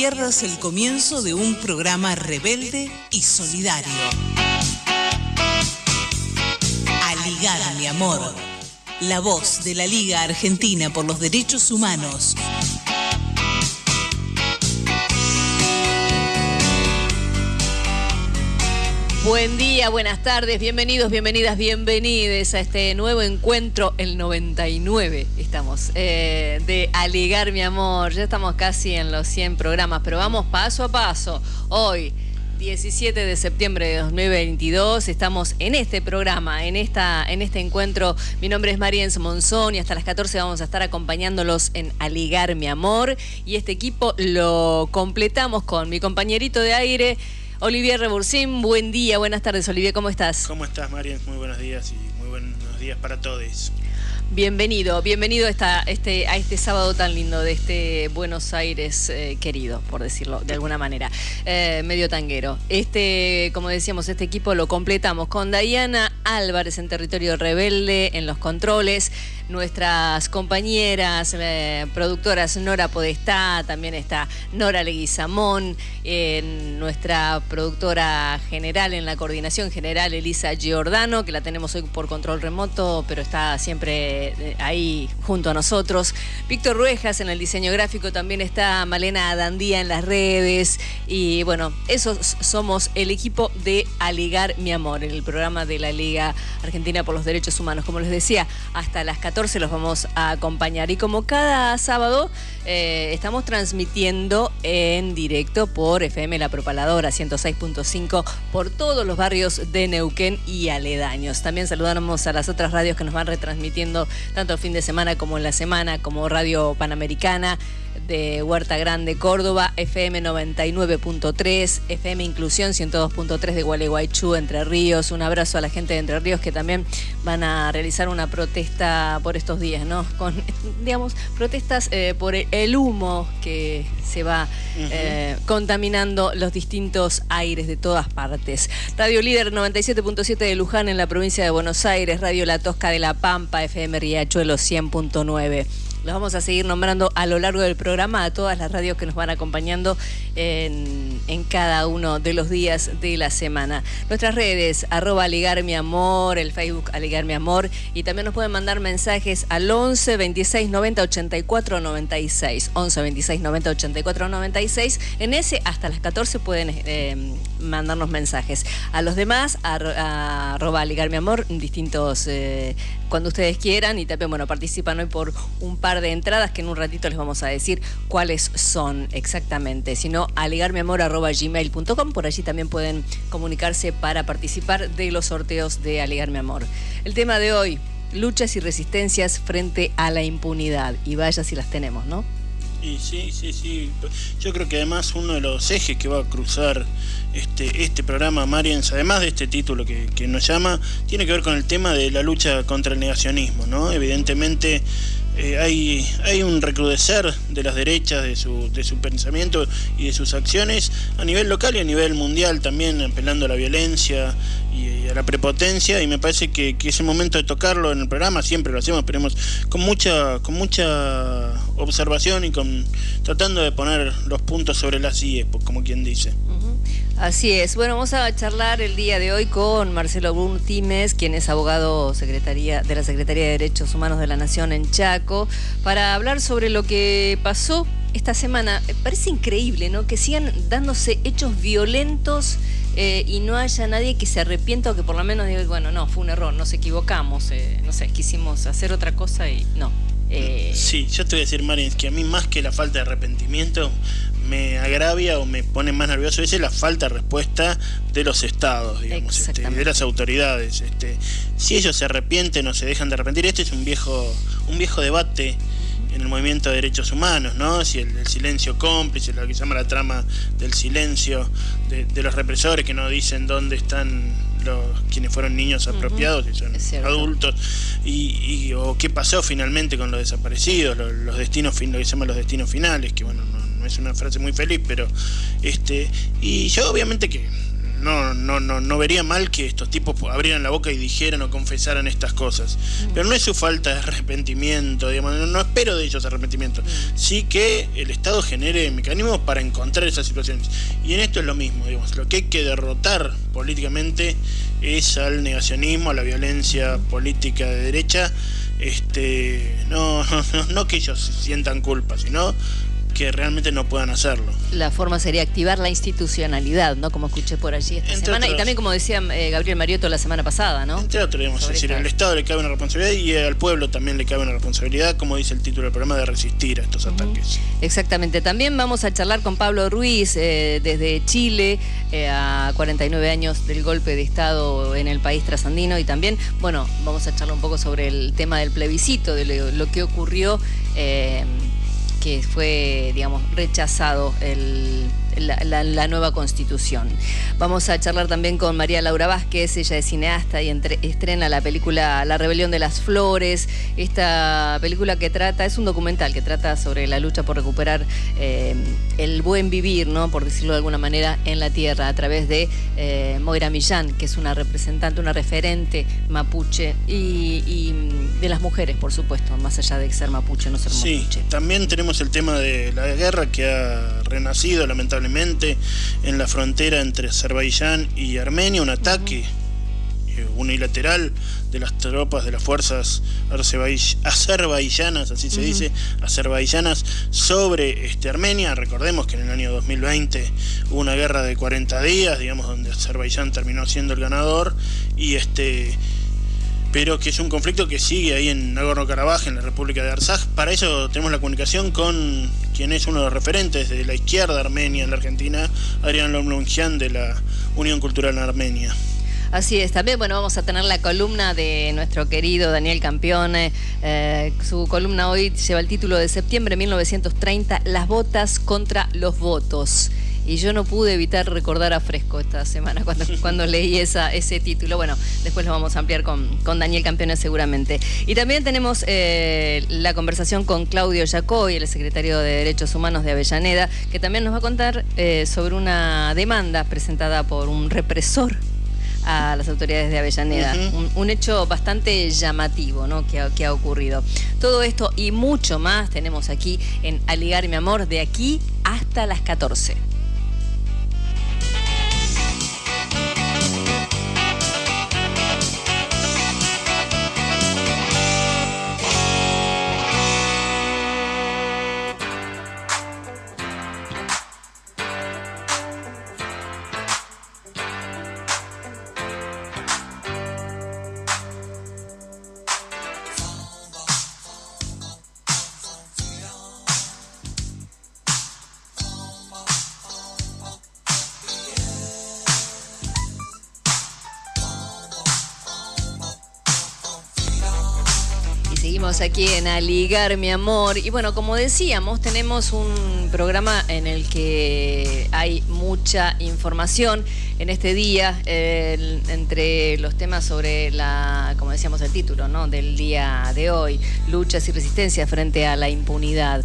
pierdas el comienzo de un programa rebelde y solidario. Aligar, mi amor. La voz de la Liga Argentina por los Derechos Humanos. Buen día, buenas tardes, bienvenidos, bienvenidas, bienvenides a este nuevo encuentro, el 99 estamos, eh, de Aligar mi amor. Ya estamos casi en los 100 programas, pero vamos paso a paso. Hoy, 17 de septiembre de 2022, estamos en este programa, en, esta, en este encuentro. Mi nombre es Mariens Monzón y hasta las 14 vamos a estar acompañándolos en Aligar mi amor. Y este equipo lo completamos con mi compañerito de aire. Olivier Rebursín, buen día, buenas tardes Olivier, ¿cómo estás? ¿Cómo estás Marian? Muy buenos días y muy buenos días para todos. Bienvenido, bienvenido a, esta, este, a este sábado tan lindo de este Buenos Aires eh, querido, por decirlo de alguna manera, eh, medio tanguero. Este, como decíamos, este equipo lo completamos con Diana Álvarez en territorio rebelde, en los controles, nuestras compañeras eh, productoras Nora Podestá, también está Nora Leguizamón, nuestra productora general en la coordinación general Elisa Giordano, que la tenemos hoy por control remoto, pero está siempre ahí junto a nosotros. Víctor Ruejas en el diseño gráfico, también está Malena Dandía en las redes. Y bueno, esos somos el equipo de Aligar Mi Amor, en el programa de la Liga Argentina por los Derechos Humanos. Como les decía, hasta las 14 se los vamos a acompañar. Y como cada sábado eh, estamos transmitiendo en directo por FM La Propaladora 106.5 por todos los barrios de Neuquén y aledaños. También saludamos a las otras radios que nos van retransmitiendo tanto el fin de semana como en la semana, como Radio Panamericana de Huerta Grande, Córdoba, FM 99.3, FM Inclusión 102.3 de Gualeguaychú, Entre Ríos. Un abrazo a la gente de Entre Ríos que también van a realizar una protesta por estos días, ¿no? Con, digamos, protestas eh, por el humo que se va eh, contaminando los distintos aires de todas partes. Radio Líder 97.7 de Luján en la provincia de Buenos Aires, Radio La Tosca de La Pampa, FM Riachuelo 100.9. Los vamos a seguir nombrando a lo largo del programa a todas las radios que nos van acompañando en, cada uno de los días de la semana. Nuestras redes, arroba Aligar Mi Amor, el Facebook Aligar Mi Amor, y también nos pueden mandar mensajes al 11 26 90 84 96. 11 26 90 84 96. En ese hasta las 14 pueden eh, mandarnos mensajes. A los demás, arroba Aligar Mi Amor, distintos eh, cuando ustedes quieran y también, bueno, participan hoy por un par de entradas que en un ratito les vamos a decir cuáles son exactamente. Si no, aligarmiamor.gmail.com, por allí también pueden comunicarse para participar de los sorteos de Aligar Mi Amor. El tema de hoy, luchas y resistencias frente a la impunidad. Y vaya si las tenemos, ¿no? Y sí, sí, sí. Yo creo que además uno de los ejes que va a cruzar este, este programa, Mariens, además de este título que, que, nos llama, tiene que ver con el tema de la lucha contra el negacionismo, ¿no? Evidentemente eh, hay, hay un recrudecer de las derechas, de su, de su pensamiento y de sus acciones a nivel local y a nivel mundial también, apelando a la violencia y, a la prepotencia, y me parece que, que, es el momento de tocarlo en el programa, siempre lo hacemos, pero con mucha, con mucha observación y con tratando de poner los puntos sobre las IE, como quien dice. Así es. Bueno, vamos a charlar el día de hoy con Marcelo Times, quien es abogado secretaría, de la Secretaría de Derechos Humanos de la Nación en Chaco, para hablar sobre lo que pasó esta semana. Parece increíble, ¿no? Que sigan dándose hechos violentos eh, y no haya nadie que se arrepienta o que por lo menos diga, bueno, no, fue un error, nos equivocamos, eh, no sé, quisimos hacer otra cosa y no. Eh, sí, yo te voy a decir, Marins, que a mí más que la falta de arrepentimiento, me agravia o me pone más nervioso es la falta de respuesta de los estados, digamos, este, de las autoridades. Este, si ellos se arrepienten o se dejan de arrepentir, este es un viejo, un viejo debate en el movimiento de derechos humanos, ¿no? Si el, silencio cómplice, lo que se llama la trama del silencio de, los represores que no dicen dónde están los quienes fueron niños apropiados y son adultos y, o qué pasó finalmente con los desaparecidos, los, los destinos, lo que se llama los destinos finales, que bueno, no, es una frase muy feliz, pero este y yo obviamente que no, no, no, no vería mal que estos tipos abrieran la boca y dijeran o confesaran estas cosas. Mm. Pero no es su falta de arrepentimiento, digamos, no, espero de ellos arrepentimiento. Mm. Sí que el Estado genere mecanismos para encontrar esas situaciones. Y en esto es lo mismo, digamos, lo que hay que derrotar políticamente es al negacionismo, a la violencia política de derecha. Este, no, no, no que ellos sientan culpa, sino que realmente no puedan hacerlo. La forma sería activar la institucionalidad, ¿no? Como escuché por allí esta semana. y también como decía eh, Gabriel Mariotto la semana pasada, ¿no? Entre otros, digamos, decir, al Estado le cabe una responsabilidad y al pueblo también le cabe una responsabilidad, como dice el título del programa, de resistir a estos ataques. Exactamente. También vamos a charlar con Pablo Ruiz eh, desde Chile, eh, a 49 años del golpe de Estado en el país trasandino. Y también, bueno, vamos a charlar un poco sobre el tema del plebiscito, de lo, que ocurrió que fue, digamos, rechazado el, la, nueva constitución. Vamos a charlar también con María Laura Vázquez, ella es cineasta y estrena la película La Rebelión de las Flores, esta película que trata, es un documental que trata sobre la lucha por recuperar eh, el buen vivir, ¿no? por decirlo de alguna manera, en la tierra, a través de eh, Moira Millán, que es una representante, una referente mapuche y, de las mujeres, por supuesto, más allá de ser mapuche, no ser mapuche. Sí, también tenemos el tema de la guerra que ha renacido, lamentablemente en la frontera entre Azerbaiyán y Armenia, un ataque eh, unilateral de las tropas de las fuerzas azerbaiyanas, así se dice, azerbaiyanas sobre este, Armenia. Recordemos que en el año 2020 hubo una guerra de 40 días, digamos, donde Azerbaiyán terminó siendo el ganador y este pero que es un conflicto que sigue ahí en Nagorno-Karabaj, en la República de Artsaj. Para eso tenemos la comunicación con quien es uno de los referentes de la izquierda armenia en la Argentina, Adrián Lomlungian de la Unión Cultural en Armenia. Así es, también bueno, vamos a tener la columna de nuestro querido Daniel Campione. Eh, su columna hoy lleva el título de septiembre de 1930, Las botas contra los votos y yo no pude evitar recordar a Fresco esta semana cuando, cuando leí esa, ese título. Bueno, después lo vamos a ampliar con, con Daniel Campeones seguramente. Y también tenemos eh, la conversación con Claudio Yacoy, el secretario de Derechos Humanos de Avellaneda, que también nos va a contar eh, sobre una demanda presentada por un represor a las autoridades de Avellaneda. un, hecho bastante llamativo ¿no? que, que, ha ocurrido. Todo esto y mucho más tenemos aquí en Aligar mi amor de aquí hasta las 14. Aquí en Aligar mi amor. Y bueno, como decíamos, tenemos un programa en el que hay mucha información en este día, entre los temas sobre la, como decíamos el título, ¿no? Del día de hoy, luchas y resistencia frente a la impunidad.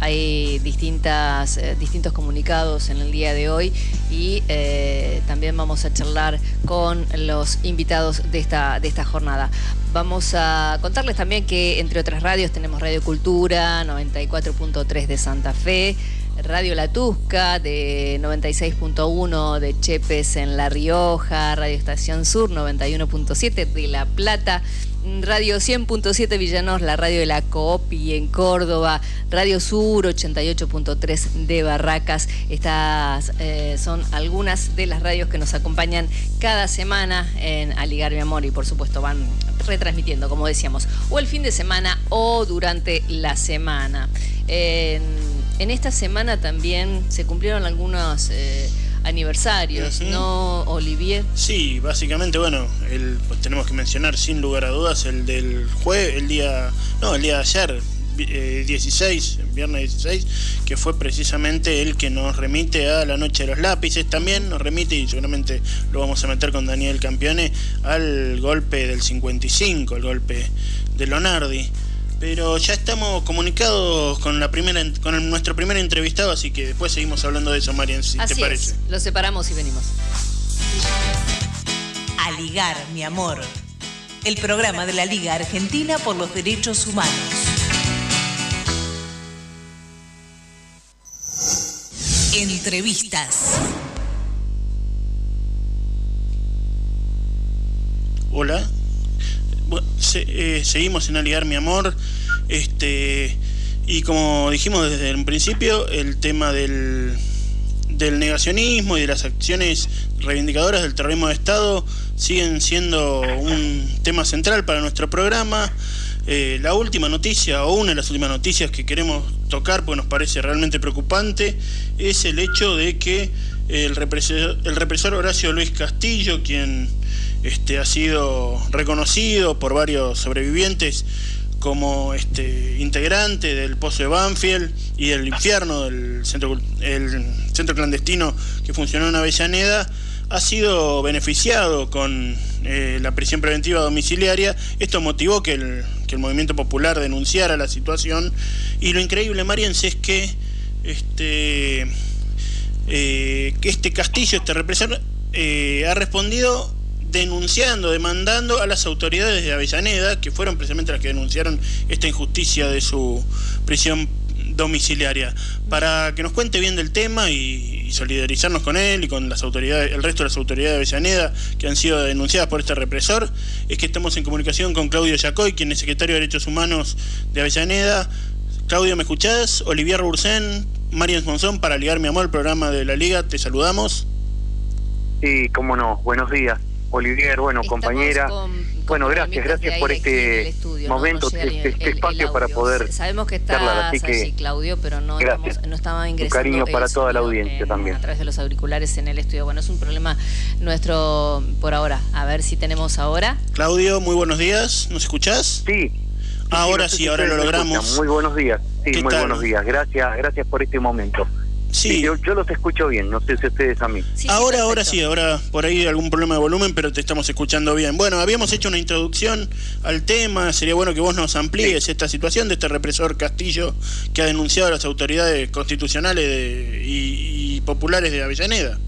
Hay distintas, eh, distintos comunicados en el día de hoy y eh, también vamos a charlar con los invitados de esta, de esta jornada. Vamos a contarles también que entre otras radios tenemos Radio Cultura 94.3 de Santa Fe, Radio La Tusca de 96.1 de Chepes en La Rioja, Radio Estación Sur 91.7 de La Plata. Radio 100.7 Villanos, la radio de la Coopi en Córdoba, Radio Sur 88.3 de Barracas. Estas eh, son algunas de las radios que nos acompañan cada semana en Aligar mi amor y por supuesto van retransmitiendo, como decíamos, o el fin de semana o durante la semana. Esta semana también se cumplieron algunos... Eh, aniversarios, ¿no, Olivier? Sí, básicamente, bueno, el, pues tenemos que mencionar sin lugar a dudas el del jueves, el día, no, el día de ayer, 16, eh, viernes 16, que fue precisamente el que nos remite a la noche de los lápices, también nos remite, y seguramente lo vamos a meter con Daniel Campione, al golpe del 55, el golpe de Lonardi. Pero ya estamos comunicados con la primera con nuestro primer entrevistado, así que después seguimos hablando de eso, Marian, si te parece. Lo separamos y venimos. ligar, mi amor. El programa de la Liga Argentina por los Derechos Humanos. Entrevistas. Hola. Eh, seguimos en Aligar Mi Amor. Este, y como dijimos desde un principio, el tema del, del negacionismo y de las acciones reivindicadoras del terrorismo de Estado siguen siendo un tema central para nuestro programa. Eh, la última noticia, o una de las últimas noticias que queremos tocar, porque nos parece realmente preocupante, es el hecho de que el represor, el represor Horacio Luis Castillo, quien este, ha sido reconocido por varios sobrevivientes como este, integrante del Pozo de Banfield y del infierno del centro, el centro clandestino que funcionó en Avellaneda, ha sido beneficiado con eh, la prisión preventiva domiciliaria. Esto motivó que el, que el, movimiento popular denunciara la situación. Y lo increíble, Mariens, es que este, eh, que este Castillo, este represor, eh, ha respondido denunciando, demandando a las autoridades de Avellaneda, que fueron precisamente las que denunciaron esta injusticia de su prisión domiciliaria, para que nos cuente bien del tema y, solidarizarnos con él y con las autoridades, el resto de las autoridades de Avellaneda que han sido denunciadas por este represor, es que estamos en comunicación con Claudio Yacoy, quien es secretario de Derechos Humanos de Avellaneda. Claudio, ¿me escuchás? Olivier Bursen, Marian Monzón, para ligar mi amor, el programa de la Liga, te saludamos. Sí, cómo no, buenos días. Olivier, bueno, compañera. bueno, gracias, gracias por este momento, este, este espacio para poder Sabemos que está así Claudio, pero no, no estaba ingresando. Un cariño para toda la audiencia también. A través de los auriculares en el estudio. Bueno, es un problema nuestro por ahora. A ver si tenemos ahora. Claudio, muy buenos días. ¿Nos escuchás? Sí. Ahora sí, ahora lo logramos. Muy buenos días. Sí, muy buenos días. Gracias, gracias por este momento. Sí. yo, los escucho bien, no sé si ustedes a mí. ahora, ahora sí, ahora por ahí algún problema de volumen, pero te estamos escuchando bien. Bueno, habíamos hecho una introducción al tema, sería bueno que vos nos amplíes esta situación de este represor Castillo que ha denunciado a las autoridades constitucionales y, populares de Avellaneda.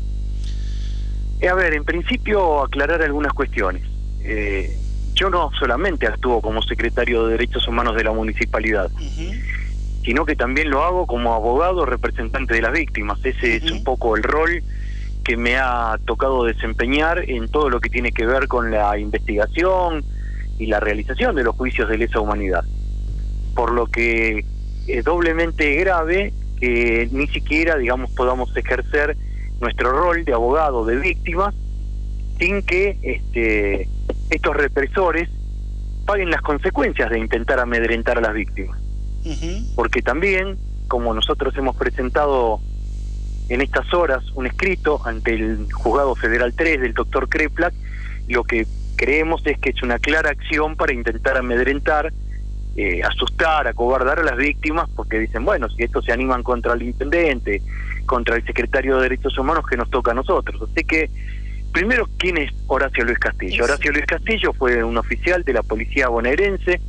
Eh, a ver, en principio aclarar algunas cuestiones. Eh, yo no solamente actúo como secretario de Derechos Humanos de la municipalidad sino que también lo hago como abogado representante de las víctimas. Ese es un poco el rol que me ha tocado desempeñar en todo lo que tiene que ver con la investigación y la realización de los juicios de lesa humanidad. Por lo que es doblemente grave que ni siquiera, digamos, podamos ejercer nuestro rol de abogado de víctimas sin que este, estos represores paguen las consecuencias de intentar amedrentar a las víctimas porque también, como nosotros hemos presentado en estas horas un escrito ante el Juzgado Federal 3 del doctor Kreplak, lo que creemos es que es una clara acción para intentar amedrentar, eh, asustar, acobardar a las víctimas, porque dicen, bueno, si estos se animan contra el intendente, contra el secretario de Derechos Humanos, que nos toca a nosotros. Así que, primero, ¿quién es Horacio Luis Castillo? Horacio Luis Castillo fue un oficial de la policía bonaerense,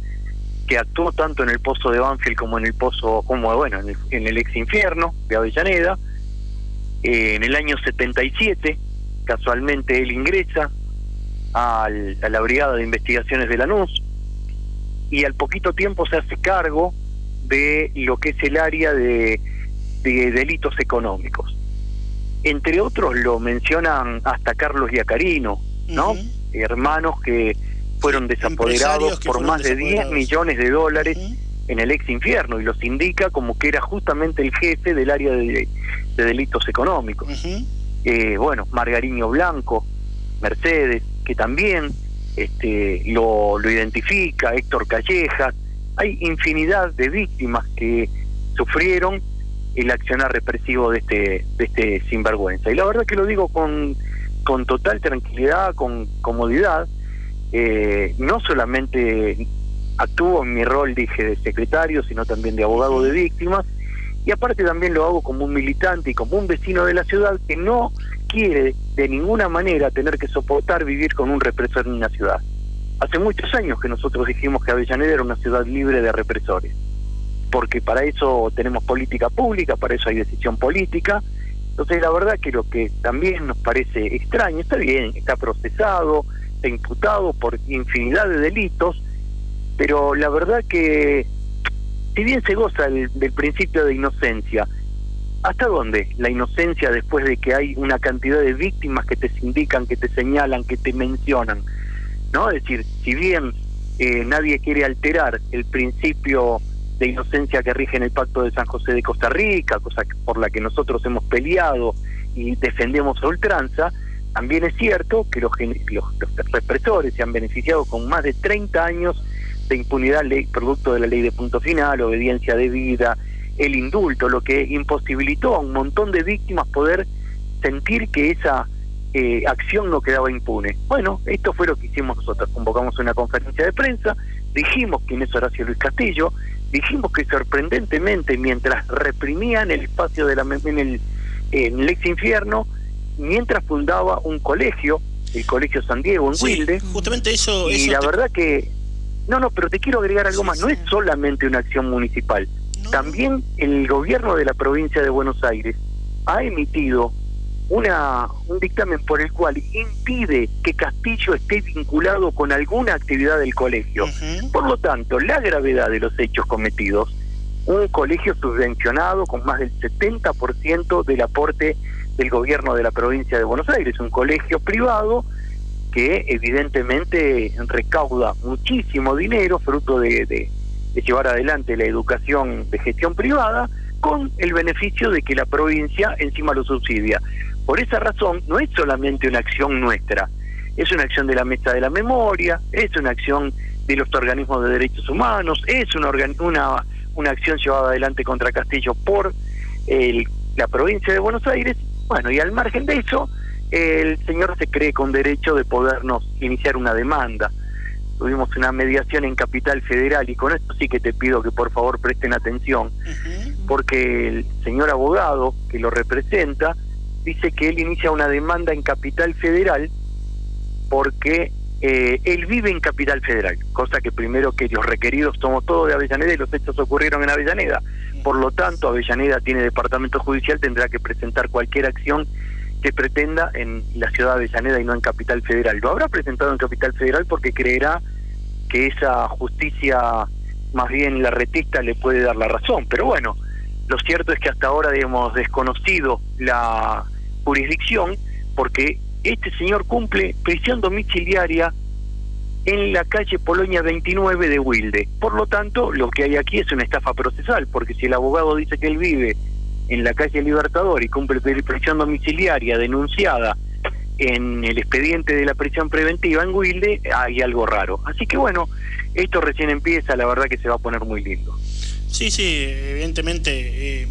que actuó tanto en el pozo de Banfield como en el pozo, como bueno, en el, ex infierno de Avellaneda. Eh, en el año 77, casualmente él ingresa al, a la Brigada de Investigaciones de Lanús y al poquito tiempo se hace cargo de lo que es el área de, de delitos económicos. Entre otros lo mencionan hasta Carlos Yacarino, ¿no? Hermanos que fueron desapoderados por más de 10 millones de dólares en el ex infierno y los indica como que era justamente el jefe del área de, delitos económicos. eh, bueno, Margariño Blanco, Mercedes, que también este, lo, lo identifica, Héctor Callejas, hay infinidad de víctimas que sufrieron el accionar represivo de este, de este sinvergüenza. Y la verdad que lo digo con, con total tranquilidad, con comodidad, eh, no solamente actúo en mi rol, dije, de secretario, sino también de abogado de víctimas, y aparte también lo hago como un militante y como un vecino de la ciudad que no quiere de ninguna manera tener que soportar vivir con un represor en una ciudad. Hace muchos años que nosotros dijimos que Avellaneda era una ciudad libre de represores, porque para eso tenemos política pública, para eso hay decisión política. Entonces la verdad que lo que también nos parece extraño, está bien, está procesado, está imputado por infinidad de delitos, pero la verdad que si bien se goza del principio de inocencia, ¿hasta dónde la inocencia después de que hay una cantidad de víctimas que te indican, que te señalan, que te mencionan? ¿No? Es decir, si bien eh, nadie quiere alterar el principio de inocencia que rige en el Pacto de San José de Costa Rica, cosa por la que nosotros hemos peleado y defendemos a ultranza, también es cierto que los, los, represores se han beneficiado con más de 30 años de impunidad ley, producto de la ley de punto final, obediencia de vida, el indulto, lo que imposibilitó a un montón de víctimas poder sentir que esa eh, acción no quedaba impune. Bueno, esto fue lo que hicimos nosotros. Convocamos una conferencia de prensa, dijimos quién es Horacio Luis Castillo, dijimos que sorprendentemente mientras reprimían el espacio de la, en, el, en el ex infierno, mientras fundaba un colegio, el Colegio San Diego en Wilde. Justamente eso. Y la verdad que no, no, pero te quiero agregar algo más. No es solamente una acción municipal. También el gobierno de la provincia de Buenos Aires ha emitido una, un dictamen por el cual impide que Castillo esté vinculado con alguna actividad del colegio. Por lo tanto, la gravedad de los hechos cometidos, un colegio subvencionado con más del 70% del aporte del gobierno de la provincia de Buenos Aires, un colegio privado que evidentemente recauda muchísimo dinero fruto de, llevar adelante la educación de gestión privada con el beneficio de que la provincia encima lo subsidia. Por esa razón no es solamente una acción nuestra, es una acción de la Mesa de la Memoria, es una acción de los organismos de derechos humanos, es una, una, una acción llevada adelante contra Castillo por el, la provincia de Buenos Aires. Bueno, y al margen de eso, el señor se cree con derecho de podernos iniciar una demanda. Tuvimos una mediación en Capital Federal y con esto sí que te pido que por favor presten atención, porque el señor abogado que lo representa dice que él inicia una demanda en Capital Federal porque eh, él vive en Capital Federal, cosa que primero que los requeridos somos todos de Avellaneda y los hechos ocurrieron en Avellaneda. Por lo tanto, Avellaneda tiene departamento judicial, tendrá que presentar cualquier acción que pretenda en la ciudad de Avellaneda y no en Capital Federal. Lo habrá presentado en Capital Federal porque creerá que esa justicia, más bien la retista, le puede dar la razón. Pero bueno, lo cierto es que hasta ahora hemos desconocido la jurisdicción porque este señor cumple prisión domiciliaria en la calle Polonia 29 de Wilde. Por lo tanto, lo que hay aquí es una estafa procesal, porque si el abogado dice que él vive en la calle Libertador y cumple prisión domiciliaria denunciada en el expediente de la prisión preventiva en Wilde, hay algo raro. Así que bueno, esto recién empieza, la verdad que se va a poner muy lindo. Sí, sí, evidentemente eh,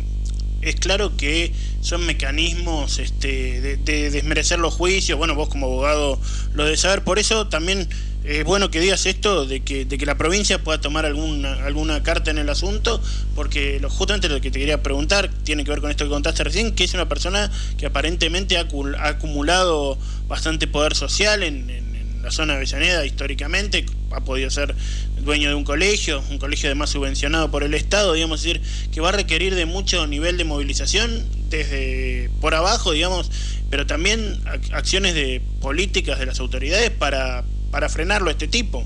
es claro que son mecanismos este, de, de, desmerecer los juicios, bueno, vos como abogado lo de saber, por eso también es bueno que digas esto de que, de que la provincia pueda tomar alguna, alguna carta en el asunto, porque lo, justamente lo que te quería preguntar tiene que ver con esto que contaste recién, que es una persona que aparentemente ha, acumulado bastante poder social en, la zona de Avellaneda históricamente, ha podido ser dueño de un colegio, un colegio además subvencionado por el Estado, digamos, decir, que va a requerir de mucho nivel de movilización desde por abajo, digamos, pero también acciones de políticas de las autoridades para para frenarlo a este tipo.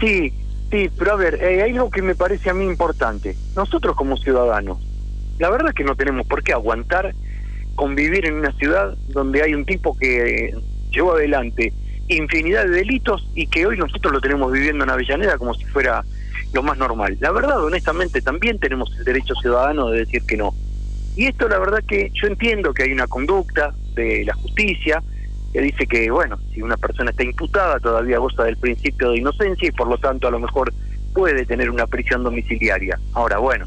Sí, sí, pero a ver, eh, hay algo que me parece a mí importante. Nosotros como ciudadanos, la verdad es que no tenemos por qué aguantar convivir en una ciudad donde hay un tipo que llevó adelante infinidad de delitos y que hoy nosotros lo tenemos viviendo en Avellaneda como si fuera lo más normal. La verdad, honestamente, también tenemos el derecho ciudadano de decir que no. Y esto, la verdad que yo entiendo que hay una conducta de la justicia, que dice que, bueno, si una persona está imputada todavía goza del principio de inocencia y por lo tanto a lo mejor puede tener una prisión domiciliaria. Ahora, bueno,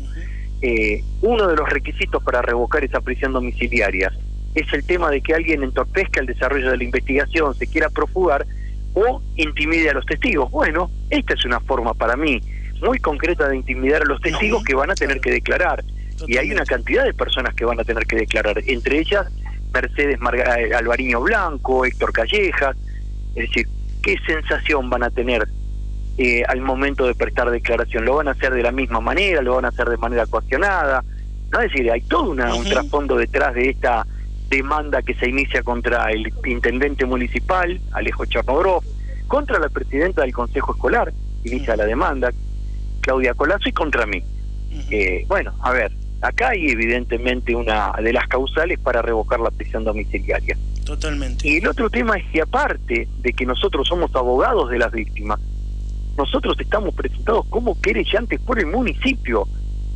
eh, uno de los requisitos para revocar esa prisión domiciliaria es el tema de que alguien entorpezca el desarrollo de la investigación, se quiera profugar o intimide a los testigos. Bueno, esta es una forma para mí muy concreta de intimidar a los testigos que van a tener que declarar. Y hay una cantidad de personas que van a tener que declarar, entre ellas Mercedes eh, Alvariño Blanco, Héctor Callejas, es decir, ¿qué sensación van a tener eh, al momento de prestar declaración? ¿Lo van a hacer de la misma manera? ¿Lo van a hacer de manera coaccionada? ¿No? Es decir, hay todo una, un trasfondo detrás de esta demanda que se inicia contra el intendente municipal, Alejo Chapogrov, contra la presidenta del Consejo Escolar, inicia la demanda, Claudia Colazo, y contra mí. Eh, bueno, a ver, acá hay evidentemente una de las causales para revocar la prisión domiciliaria. Totalmente. Y el otro tema es que aparte de que nosotros somos abogados de las víctimas, nosotros estamos presentados como querellantes por el municipio.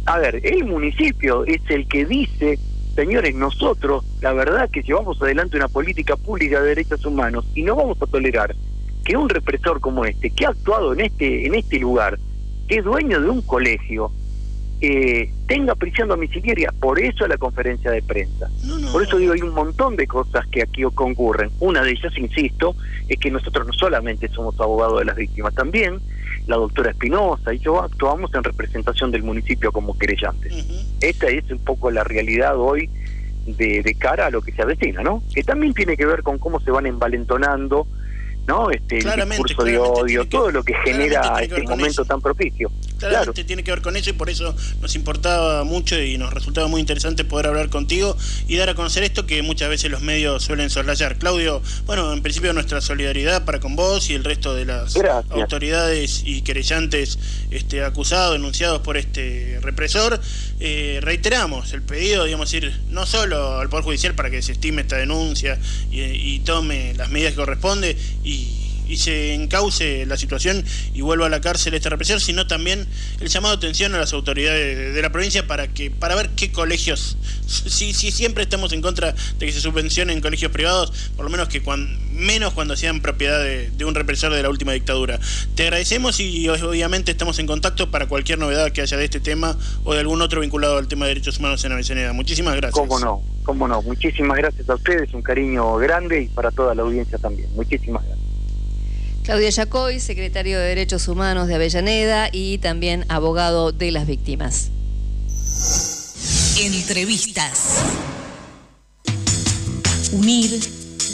A ver, el municipio es el que dice, señores, nosotros, la verdad que llevamos adelante una política pública de derechos humanos y no vamos a tolerar que un represor como este, que ha actuado en este, en este lugar, que es dueño de un colegio, eh, tenga prisión domiciliaria. Por eso la conferencia de prensa. Por eso digo, hay un montón de cosas que aquí concurren. Una de ellas, insisto, es que nosotros no solamente somos abogados de las víctimas, también la doctora Espinosa y yo actuamos en representación del municipio como querellantes. Esta es un poco la realidad hoy de, de cara a lo que se avecina, ¿no? Que también tiene que ver con cómo se van envalentonando ¿no? Este, el discurso de odio, todo lo que genera este momento tan propicio. Claramente tiene que ver con eso y por eso nos importaba mucho y nos resultaba muy interesante poder hablar contigo y dar a conocer esto que muchas veces los medios suelen soslayar. Claudio, bueno, en principio nuestra solidaridad para con vos y el resto de las autoridades y querellantes este, acusados, denunciados por este represor. Eh, reiteramos el pedido, digamos, ir no solo al Poder Judicial para que se estime esta denuncia y, y tome las medidas que corresponde y y se encauce la situación y vuelva a la cárcel esta represión, sino también el llamado de atención a las autoridades de, la provincia para que para ver qué colegios, si, si siempre estamos en contra de que se subvencionen colegios privados, por lo menos que menos cuando sean propiedad de, un represor de la última dictadura. Te agradecemos y obviamente estamos en contacto para cualquier novedad que haya de este tema o de algún otro vinculado al tema de derechos humanos en Avellaneda. Muchísimas gracias. Cómo no, cómo no. Muchísimas gracias a ustedes, un cariño grande y para toda la audiencia también. Muchísimas gracias. Claudia Yacoy, secretario de Derechos Humanos de Avellaneda y también abogado de las víctimas. Entrevistas. Unir,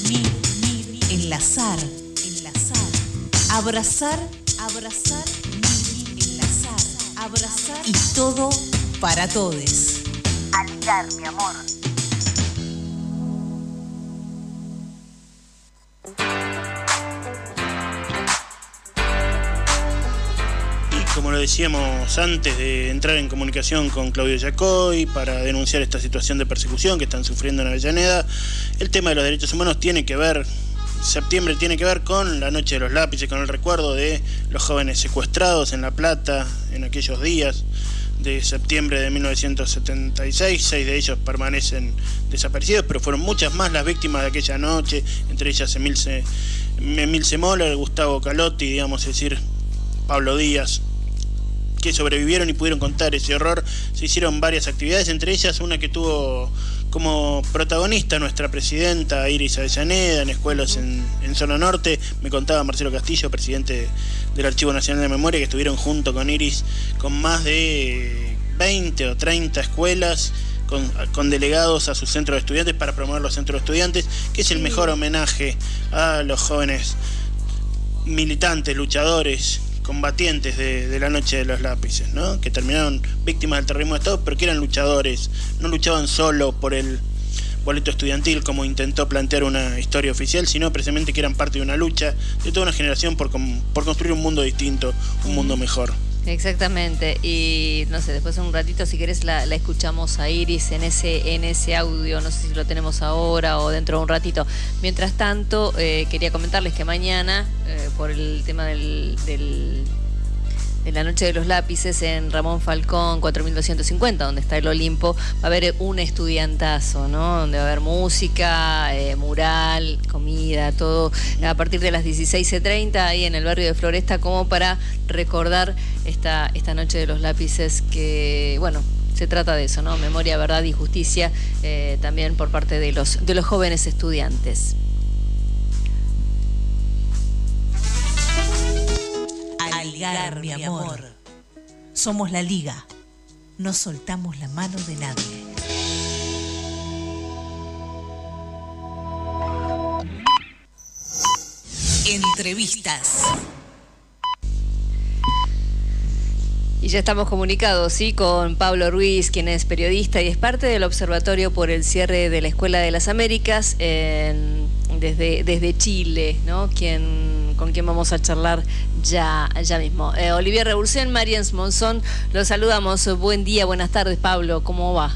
unir, unir, enlazar, enlazar, abrazar, abrazar, unir, enlazar, abrazar y todo para todos. Aligar, mi amor. Lo decíamos antes de entrar en comunicación con Claudio Yacoy para denunciar esta situación de persecución que están sufriendo en Avellaneda, el tema de los derechos humanos tiene que ver, septiembre tiene que ver con la noche de los lápices, con el recuerdo de los jóvenes secuestrados en La Plata en aquellos días de septiembre de 1976, seis. De ellos permanecen desaparecidos, pero fueron muchas más las víctimas de aquella noche, entre ellas Emilce, Emilce Moller, Gustavo Calotti, digamos, decir, Pablo Díaz, que sobrevivieron y pudieron contar ese horror. Se hicieron varias actividades, entre ellas una que tuvo como protagonista nuestra presidenta Iris Avellaneda en escuelas en, zona norte. Me contaba Marcelo Castillo, presidente del Archivo Nacional de Memoria, que estuvieron junto con Iris con más de 20 o 30 escuelas. Con, con, delegados a sus centros de estudiantes para promover los centros de estudiantes, que es el mejor homenaje a los jóvenes militantes, luchadores combatientes de, la noche de los lápices, ¿no? que terminaron víctimas del terrorismo de Estado, pero que eran luchadores, no luchaban solo por el boleto estudiantil como intentó plantear una historia oficial, sino precisamente que eran parte de una lucha de toda una generación por, por construir un mundo distinto, un mundo mejor. Exactamente, y no sé, después un ratito si querés la, escuchamos a Iris en ese, en ese audio, no sé si lo tenemos ahora o dentro de un ratito. Mientras tanto, eh, quería comentarles que mañana, eh, por el tema del, del de la Noche de los Lápices en Ramón Falcón 4250, donde está el Olimpo, va a haber un estudiantazo, ¿no? Donde va a haber música, eh, mural, comida, todo a partir de las 16.30 ahí en el barrio de Floresta, como para recordar esta, esta Noche de los Lápices que, bueno, se trata de eso, ¿no? Memoria, verdad y justicia eh, también por parte de los, de los jóvenes estudiantes. Mi amor. Somos la liga. No soltamos la mano de nadie. Entrevistas. Y ya estamos comunicados, sí, con Pablo Ruiz, quien es periodista y es parte del Observatorio por el cierre de la Escuela de las Américas desde, desde Chile, ¿no? Quien, con quien vamos a charlar ya, ya mismo. Eh, Olivier Rebursen, Marians Monzón, los saludamos. Buen día, buenas tardes, Pablo, ¿cómo va?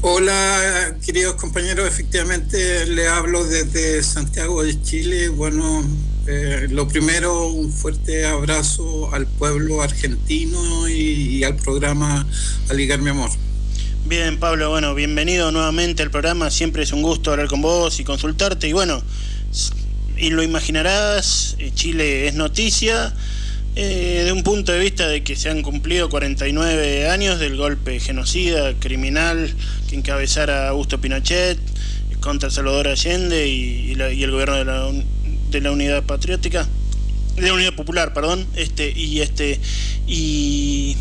Hola, queridos compañeros, efectivamente le hablo desde Santiago de Chile. Bueno, eh, lo primero, un fuerte abrazo al pueblo argentino y, al programa Aligar mi amor. Bien, Pablo, bueno, bienvenido nuevamente al programa. Siempre es un gusto hablar con vos y consultarte. Y bueno, y lo imaginarás, eh, Chile es noticia. Eh, de un punto de vista de que se han cumplido 49 años del golpe genocida, criminal, que encabezara Augusto Pinochet contra Salvador Allende y, el gobierno de la, de la Unidad Patriótica, de la Unidad Popular, perdón, este y este y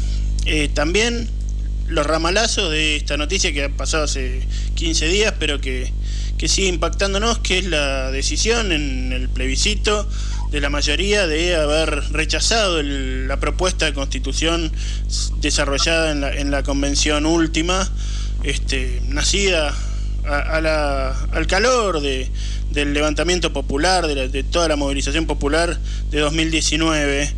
eh, también los ramalazos de esta noticia que ha pasado hace 15 días, pero que, que sigue impactándonos, que es la decisión en el plebiscito de la mayoría de haber rechazado la propuesta de constitución desarrollada en la, en la convención última, este, nacida a, la, al calor de, del levantamiento popular, de, toda la movilización popular de 2019.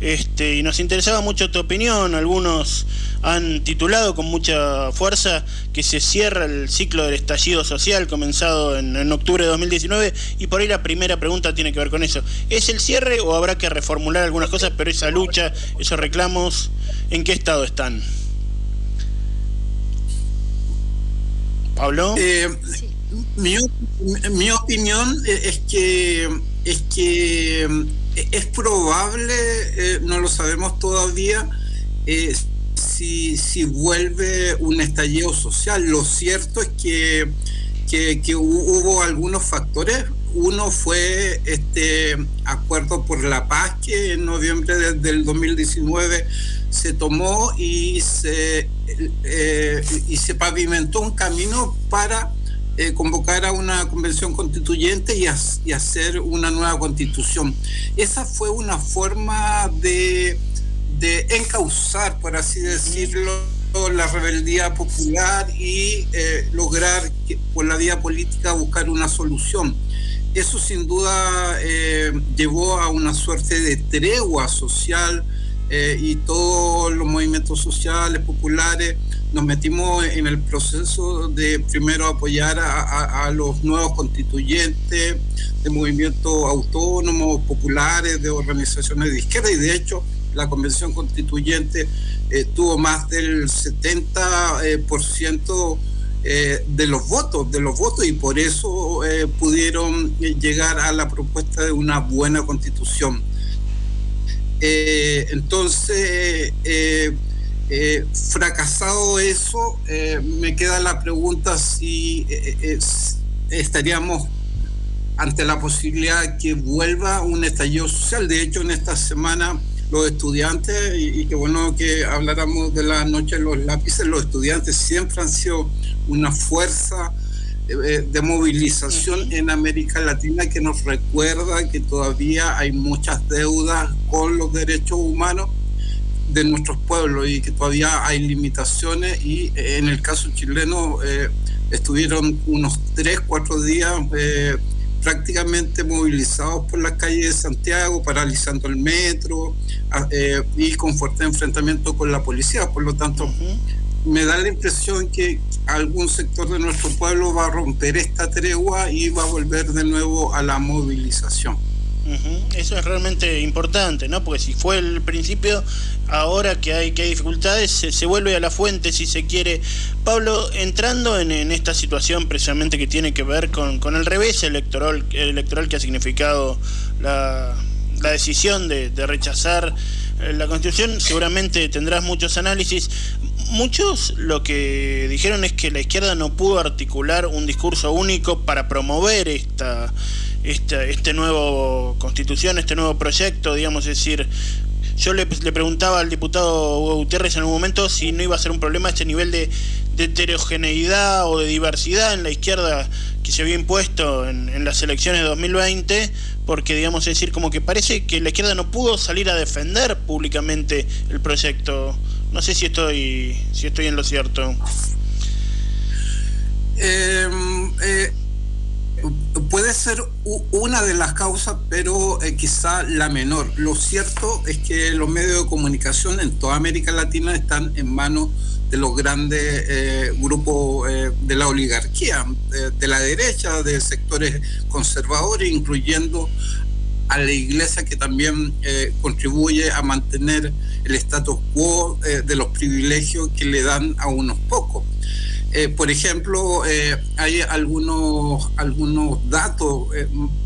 Este, y nos interesaba mucho tu opinión. Algunos han titulado con mucha fuerza que se cierra el ciclo del estallido social comenzado en, octubre de 2019 y por ahí la primera pregunta tiene que ver con eso. ¿Es el cierre o habrá que reformular algunas cosas, pero esa lucha, esos reclamos, ¿en qué estado están? Pablo. Eh, mi, mi, opinión es que es que es probable, eh, no lo sabemos todavía, si, si, vuelve un estallido social. Lo cierto es que, que, que, hubo algunos factores. Uno fue este acuerdo por la paz que en noviembre del 2019 se tomó y se, eh, y se pavimentó un camino para eh, convocar a una convención constituyente y, y, hacer una nueva constitución. Esa fue una forma de, de encauzar, por así decirlo, la rebeldía popular y eh, lograr que, por la vía política buscar una solución. Eso sin duda llevó a una suerte de tregua social eh, y todos los movimientos sociales, populares, nos metimos en el proceso de primero apoyar a, los nuevos constituyentes, de movimientos autónomos, populares, de organizaciones de izquierda y de hecho la convención constituyente eh, tuvo más del 70% eh, de los votos, de los votos y por eso pudieron llegar a la propuesta de una buena constitución. Eh, entonces, eh, eh, fracasado eso, me queda la pregunta si estaríamos ante la posibilidad que vuelva un estallido social. De hecho, en esta semana los estudiantes, y, y qué bueno que habláramos de la noche de los lápices, los estudiantes siempre han sido una fuerza eh, de movilización en América Latina que nos recuerda que todavía hay muchas deudas con los derechos humanos de nuestros pueblos y que todavía hay limitaciones y eh, en el caso chileno eh, estuvieron unos tres, cuatro días prácticamente movilizados por las calles de Santiago, paralizando el metro y con fuerte enfrentamiento con la policía. Por lo tanto, me da la impresión que algún sector de nuestro pueblo va a romper esta tregua y va a volver de nuevo a la movilización. Eso es realmente importante, ¿no? Porque si fue el principio, ahora que hay que dificultades, se, vuelve a la fuente si se quiere. Pablo, entrando en, esta situación precisamente que tiene que ver con, con el revés electoral, electoral que ha significado la, la decisión de, de rechazar la Constitución, seguramente tendrás muchos análisis. Muchos lo que dijeron es que la izquierda no pudo articular un discurso único para promover esta, esta este nuevo constitución, este nuevo proyecto, digamos, decir, yo le, preguntaba al diputado Hugo Gutiérrez en un momento si no iba a ser un problema este nivel de, heterogeneidad o de diversidad en la izquierda que se había impuesto en, las elecciones de 2020, porque digamos, es decir, como que parece que la izquierda no pudo salir a defender públicamente el proyecto. No sé si estoy, si estoy en lo cierto. Em, eh, puede ser una de las causas, pero eh, quizá la menor. Lo cierto es que los medios de comunicación en toda América Latina están en manos de los grandes eh, grupos de la oligarquía, de la derecha, de sectores conservadores, incluyendo a la iglesia que también contribuye a mantener el status quo de los privilegios que le dan a unos pocos. Eh, por ejemplo, eh, hay algunos, algunos datos.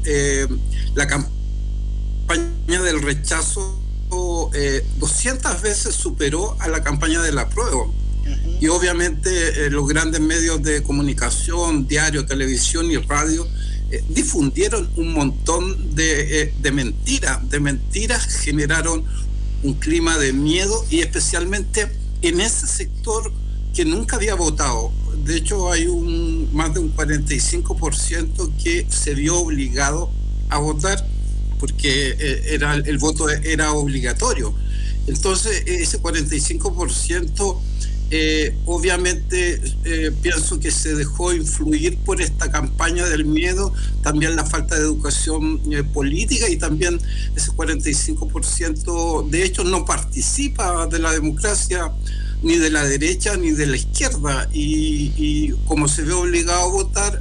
Eh, la campaña del rechazo 200 veces superó a la campaña del apruebo. Y obviamente los grandes medios de comunicación, diario, televisión y radio, difundieron un montón de, de mentiras. De mentiras generaron un clima de miedo y especialmente en ese sector que nunca había votado. De hecho, hay un más de un 45% que se vio obligado a votar porque eh, era, el voto era obligatorio. Entonces, ese 45% eh, obviamente eh, pienso que se dejó influir por esta campaña del miedo, también la falta de educación política y también ese 45% de hecho no participa de la democracia ni de la derecha ni de la izquierda. Y, como se ve obligado a votar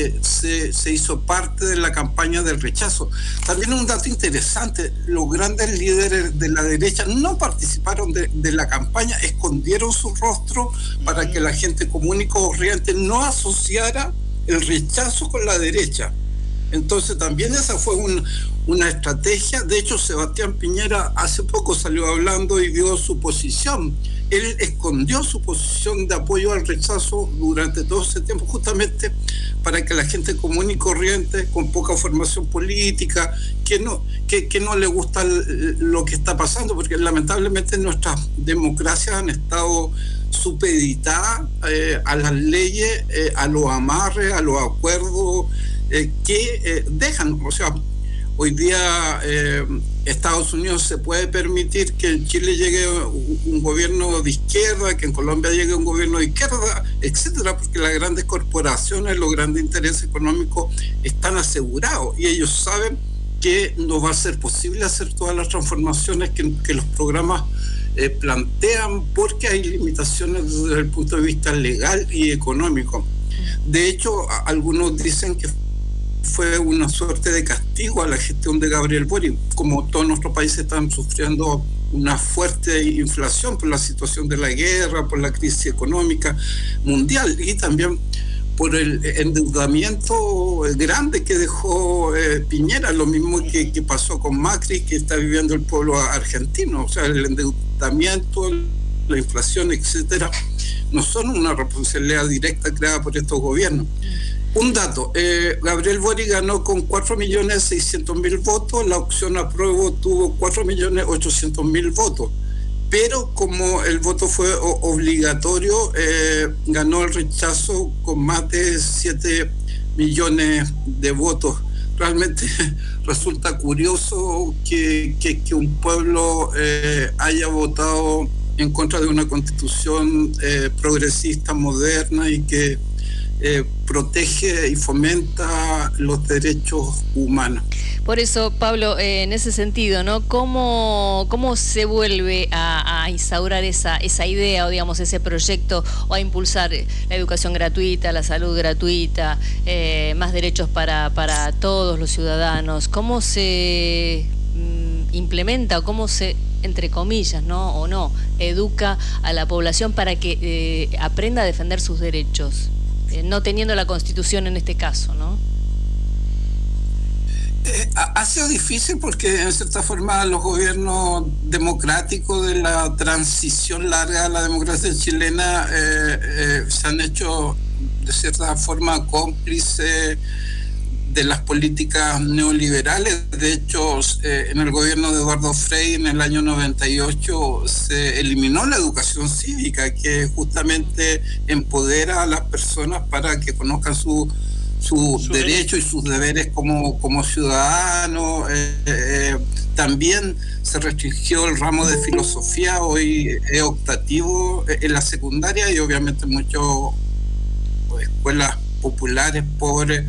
eh, se, se, hizo parte de la campaña del rechazo. También un dato interesante, los grandes líderes de la derecha no participaron de, de la campaña, escondieron su rostro para que la gente común y corriente no asociara el rechazo con la derecha. Entonces también esa fue una estrategia. De hecho, Sebastián Piñera hace poco salió hablando y dio su posición él escondió su posición de apoyo al rechazo durante todo ese tiempo, justamente para que la gente común y corriente, con poca formación política, que no, que, no le gusta lo que está pasando, porque lamentablemente nuestras democracias han estado supeditadas eh, a las leyes, eh, a los amarres, a los acuerdos eh, que dejan, o sea, hoy día Estados Unidos se puede permitir que en Chile llegue un gobierno de izquierda, que en Colombia llegue un gobierno de izquierda, etcétera, porque las grandes corporaciones, los grandes intereses económicos están asegurados y ellos saben que no va a ser posible hacer todas las transformaciones que, los programas eh, plantean porque hay limitaciones desde el punto de vista legal y económico. De hecho, algunos dicen que fue una suerte de castigo a la gestión de Gabriel Boric, como todos nuestros países están sufriendo una fuerte inflación por la situación de la guerra, por la crisis económica mundial y también por el endeudamiento grande que dejó eh, Piñera, lo mismo que, que, pasó con Macri, que está viviendo el pueblo argentino, o sea, el endeudamiento, la inflación, etcétera, no son una responsabilidad directa creada por estos gobiernos. Un dato, eh, Gabriel Boric ganó con 4.600.000 votos, la opción apruebo tuvo 4.800.000 votos, pero como el voto fue obligatorio, eh, ganó el rechazo con más de 7 millones de votos. Realmente resulta curioso que, un pueblo eh, haya votado en contra de una constitución progresista, moderna y que eh, protege y fomenta los derechos humanos. Por eso, Pablo, eh, en ese sentido, ¿no? ¿Cómo, cómo se vuelve a, instaurar esa, esa idea o, digamos, ese proyecto o a impulsar la educación gratuita, la salud gratuita, eh, más derechos para, para todos los ciudadanos? ¿Cómo se mm, implementa o cómo se entre comillas, ¿no? O no, educa a la población para que aprenda a defender sus derechos. Eh, no teniendo la constitución en este caso, ¿no? Eh, ha sido difícil porque en cierta forma los gobiernos democráticos de la transición larga a la democracia chilena eh, se han hecho de cierta forma cómplices de las políticas neoliberales. De hecho, eh, en el gobierno de Eduardo Frei en el año 98 se eliminó la educación cívica, que justamente empodera a las personas para que conozcan su sus derechos y sus deberes como, como ciudadanos. Eh, eh, también se restringió el ramo de filosofía, hoy es optativo en la secundaria y obviamente muchas escuelas populares, pobres.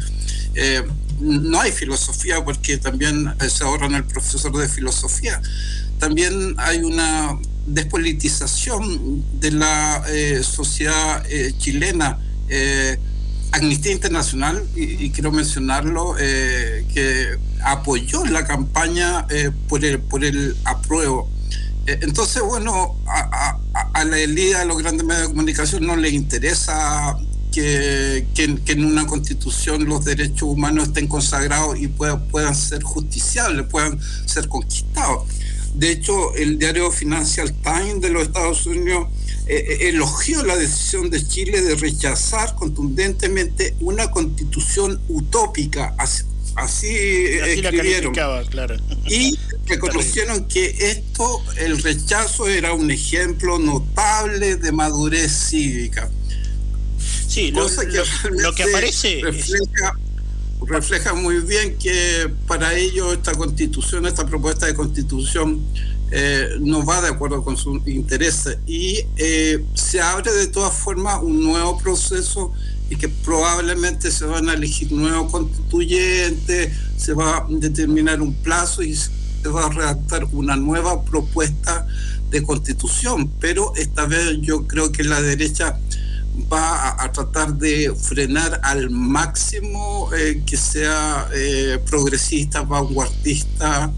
Eh, no hay filosofía porque también se ahorran el profesor de filosofía. También hay una despolitización de la sociedad chilena. Amnistía Internacional, y, quiero mencionarlo, eh, que apoyó la campaña eh, por, el, por el apruebo. Eh, entonces, bueno, a, la elite, a los grandes medios de comunicación no les interesa que, que, en una constitución los derechos humanos estén consagrados y puedan, puedan ser justiciables, puedan ser conquistados. De hecho, el diario Financial Times de los Estados Unidos eh, eh, elogió la decisión de Chile de rechazar contundentemente una constitución utópica. Así, escribieron. claro. Y reconocieron que esto, el rechazo era un ejemplo notable de madurez cívica. Sí, lo, que, aparece refleja, refleja muy bien que para ellos esta constitución, esta propuesta de constitución eh, no va de acuerdo con sus intereses. Y eh, se abre de todas formas un nuevo proceso y que probablemente se van a elegir nuevos constituyentes, se va a determinar un plazo y se va a redactar una nueva propuesta de constitución, pero esta vez yo creo que la derecha va a, tratar de frenar al máximo eh, que sea progresista, vanguardista,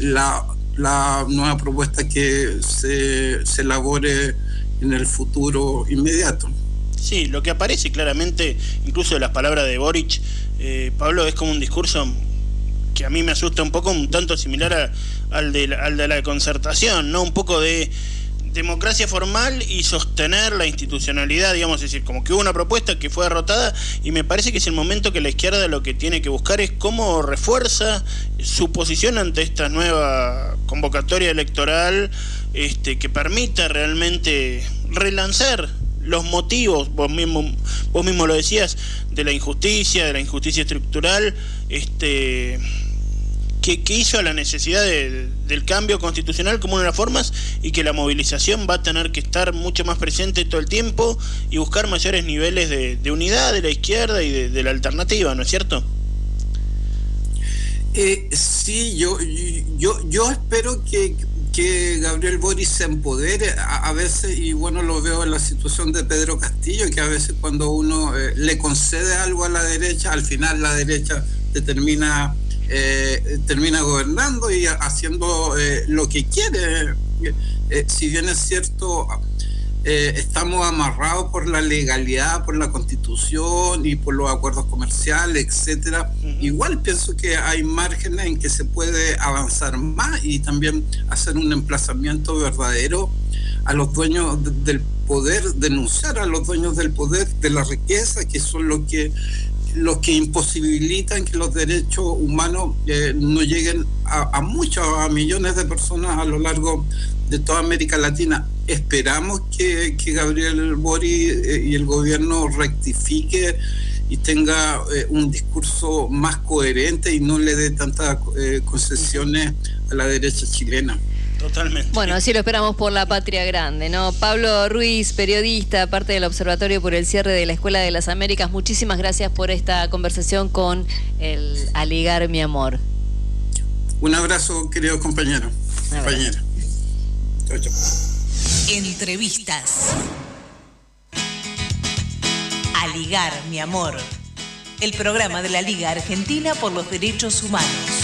la la nueva propuesta que se, se elabore en el futuro inmediato. Sí, lo que aparece claramente, incluso las palabras de Boric, eh, Pablo, es como un discurso que a mí me asusta un poco, un tanto similar al, de, al de la concertación, ¿no? Un poco de democracia formal y sostener la institucionalidad, digamos, es decir, como que hubo una propuesta que fue derrotada y me parece que es el momento que la izquierda lo que tiene que buscar es cómo refuerza su posición ante esta nueva convocatoria electoral este, que permita realmente relanzar los motivos, vos mismo, vos mismo lo decías, de la injusticia, de la injusticia estructural, este que, hizo a la necesidad del cambio constitucional como una de las formas y que la movilización va a tener que estar mucho más presente todo el tiempo y buscar mayores niveles de, unidad de la izquierda y de, la alternativa, ¿no es cierto? Eh, sí, yo, yo, yo espero que, que Gabriel Boris se empodere a, veces, y bueno, lo veo en la situación de Pedro Castillo, que a veces cuando uno eh, le concede algo a la derecha, al final la derecha determina eh, termina gobernando y haciendo eh, lo que quiere. Eh, si bien es cierto, estamos amarrados por la legalidad, por la constitución y por los acuerdos comerciales, etcétera. Igual pienso que hay márgenes en que se puede avanzar más y también hacer un emplazamiento verdadero a los dueños del poder, denunciar a los dueños del poder, de la riqueza, que son los que los que imposibilitan que los derechos humanos eh, no lleguen a, muchos, a millones de personas a lo largo de toda América Latina. Esperamos que, Gabriel Bori eh, y el gobierno rectifique y tenga eh, un discurso más coherente y no le dé tantas concesiones a la derecha chilena. Totalmente. Bueno, así lo esperamos por la patria grande, ¿no? Pablo Ruiz, periodista, parte del Observatorio por el cierre de la Escuela de las Américas, muchísimas gracias por esta conversación con el Aligar Mi Amor. Un abrazo, querido compañero. Compañera. Chao, chao. Entrevistas. Aligar Mi Amor. El programa de la Liga Argentina por los Derechos Humanos.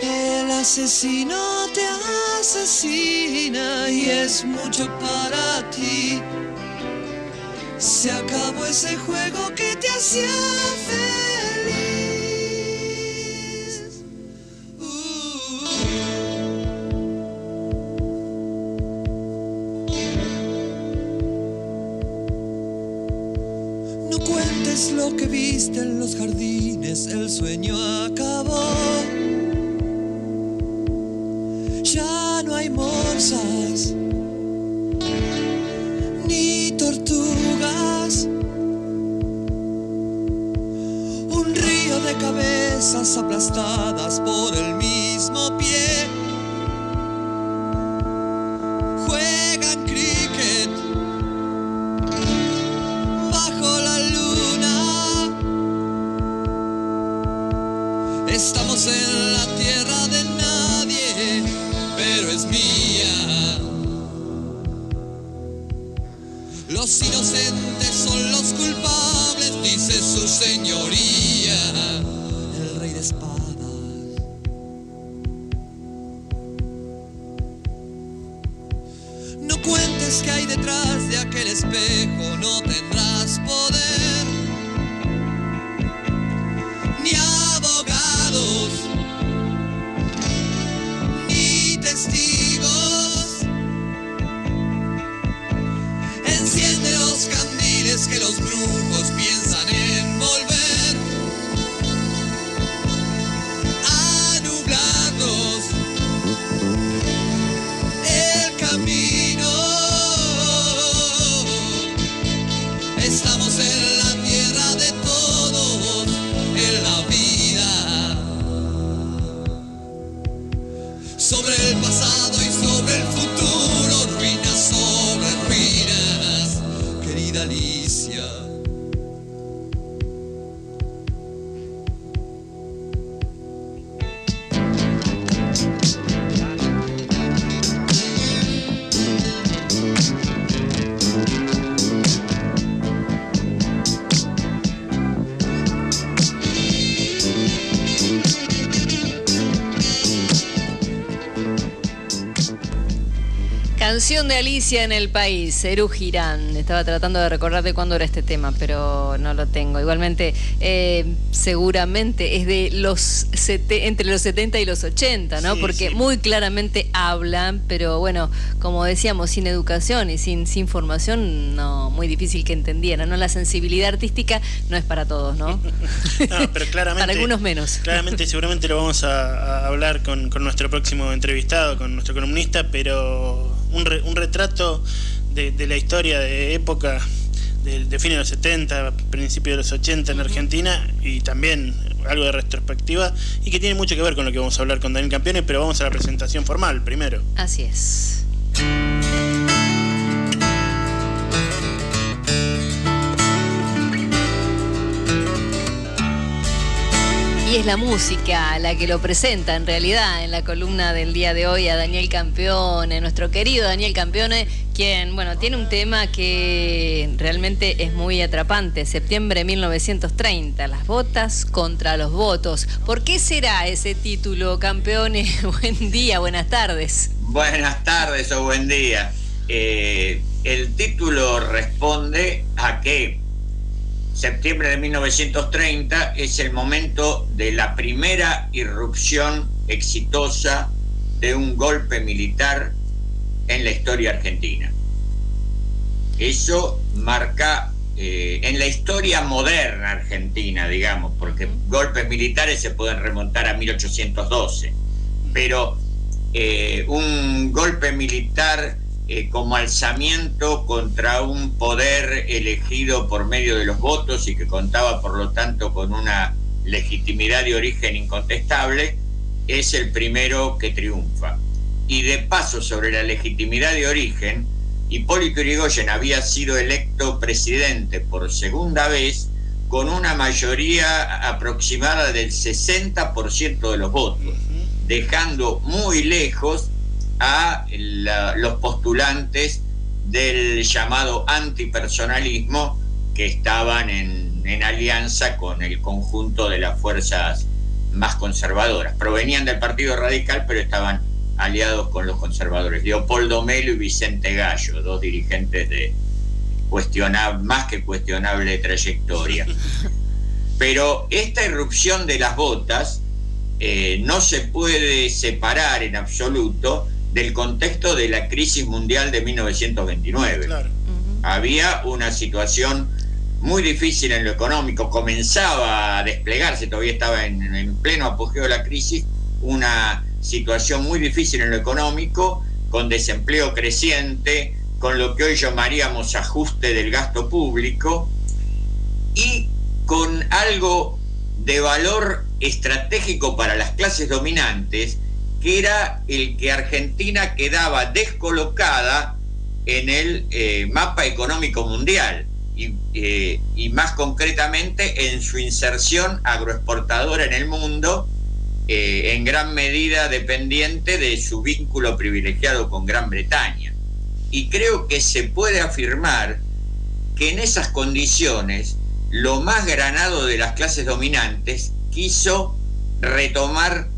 el asesino te asesina y es mucho para ti. Se acabó ese juego que te hacía feliz. No cuentes lo que viste en los jardines, el sueño acabó. De Alicia en el país, Eru Girán. Estaba tratando de recordar de cuándo era este tema, pero no lo tengo. Igualmente, eh, seguramente es de los sete- entre los 70 y los 80, ¿no? Sí, Porque sí. muy claramente hablan, pero bueno, como decíamos, sin educación y sin, sin formación, no, muy difícil que entendieran, ¿no? La sensibilidad artística no es para todos, ¿no? No, pero claramente. Para algunos menos. Claramente, seguramente lo vamos a, a hablar con, con nuestro próximo entrevistado, con nuestro columnista, pero un, re- un retrato de, de la historia de época de, de fines de los 70, principios de los 80 en Argentina y también algo de retrospectiva y que tiene mucho que ver con lo que vamos a hablar con Daniel Campeones, pero vamos a la presentación formal primero. Así es. Es la música la que lo presenta en realidad en la columna del día de hoy a Daniel Campeone, nuestro querido Daniel Campeone, quien, bueno, tiene un tema que realmente es muy atrapante. Septiembre de 1930, las botas contra los votos. ¿Por qué será ese título, Campeone? Buen día, buenas tardes. Buenas tardes o buen día. Eh, el título responde a que septiembre de 1930 es el momento de la primera irrupción exitosa de un golpe militar en la historia argentina. Eso marca eh, en la historia moderna argentina, digamos, porque golpes militares se pueden remontar a 1812, pero eh, un golpe militar eh, como alzamiento contra un poder elegido por medio de los votos y que contaba por lo tanto con una legitimidad de origen incontestable, es el primero que triunfa. Y de paso sobre la legitimidad de origen, Hipólito Yrigoyen había sido electo presidente por segunda vez con una mayoría aproximada del 60% de los votos, dejando muy lejos a la- los postulantes del llamado antipersonalismo que estaban en, en alianza con el conjunto de las fuerzas más conservadoras. Provenían del Partido Radical, pero estaban aliados con los conservadores. Leopoldo Melo y Vicente Gallo, dos dirigentes de cuestionable, más que cuestionable trayectoria. Pero esta irrupción de las botas eh, no se puede separar en absoluto del contexto de la crisis mundial de 1929. Había una situación muy difícil en lo económico, comenzaba a desplegarse, todavía estaba en, pleno apogeo de la crisis, una situación muy difícil en lo económico, con desempleo creciente, con lo que hoy llamaríamos ajuste del gasto público y con algo de valor estratégico para las clases dominantes, era el que Argentina quedaba descolocada en el eh, mapa económico mundial eh, y, más concretamente en su inserción agroexportadora en el mundo, eh, en gran medida dependiente de su vínculo privilegiado con Gran Bretaña. Y creo que se puede afirmar que en esas condiciones lo más granado de las clases dominantes quiso retomar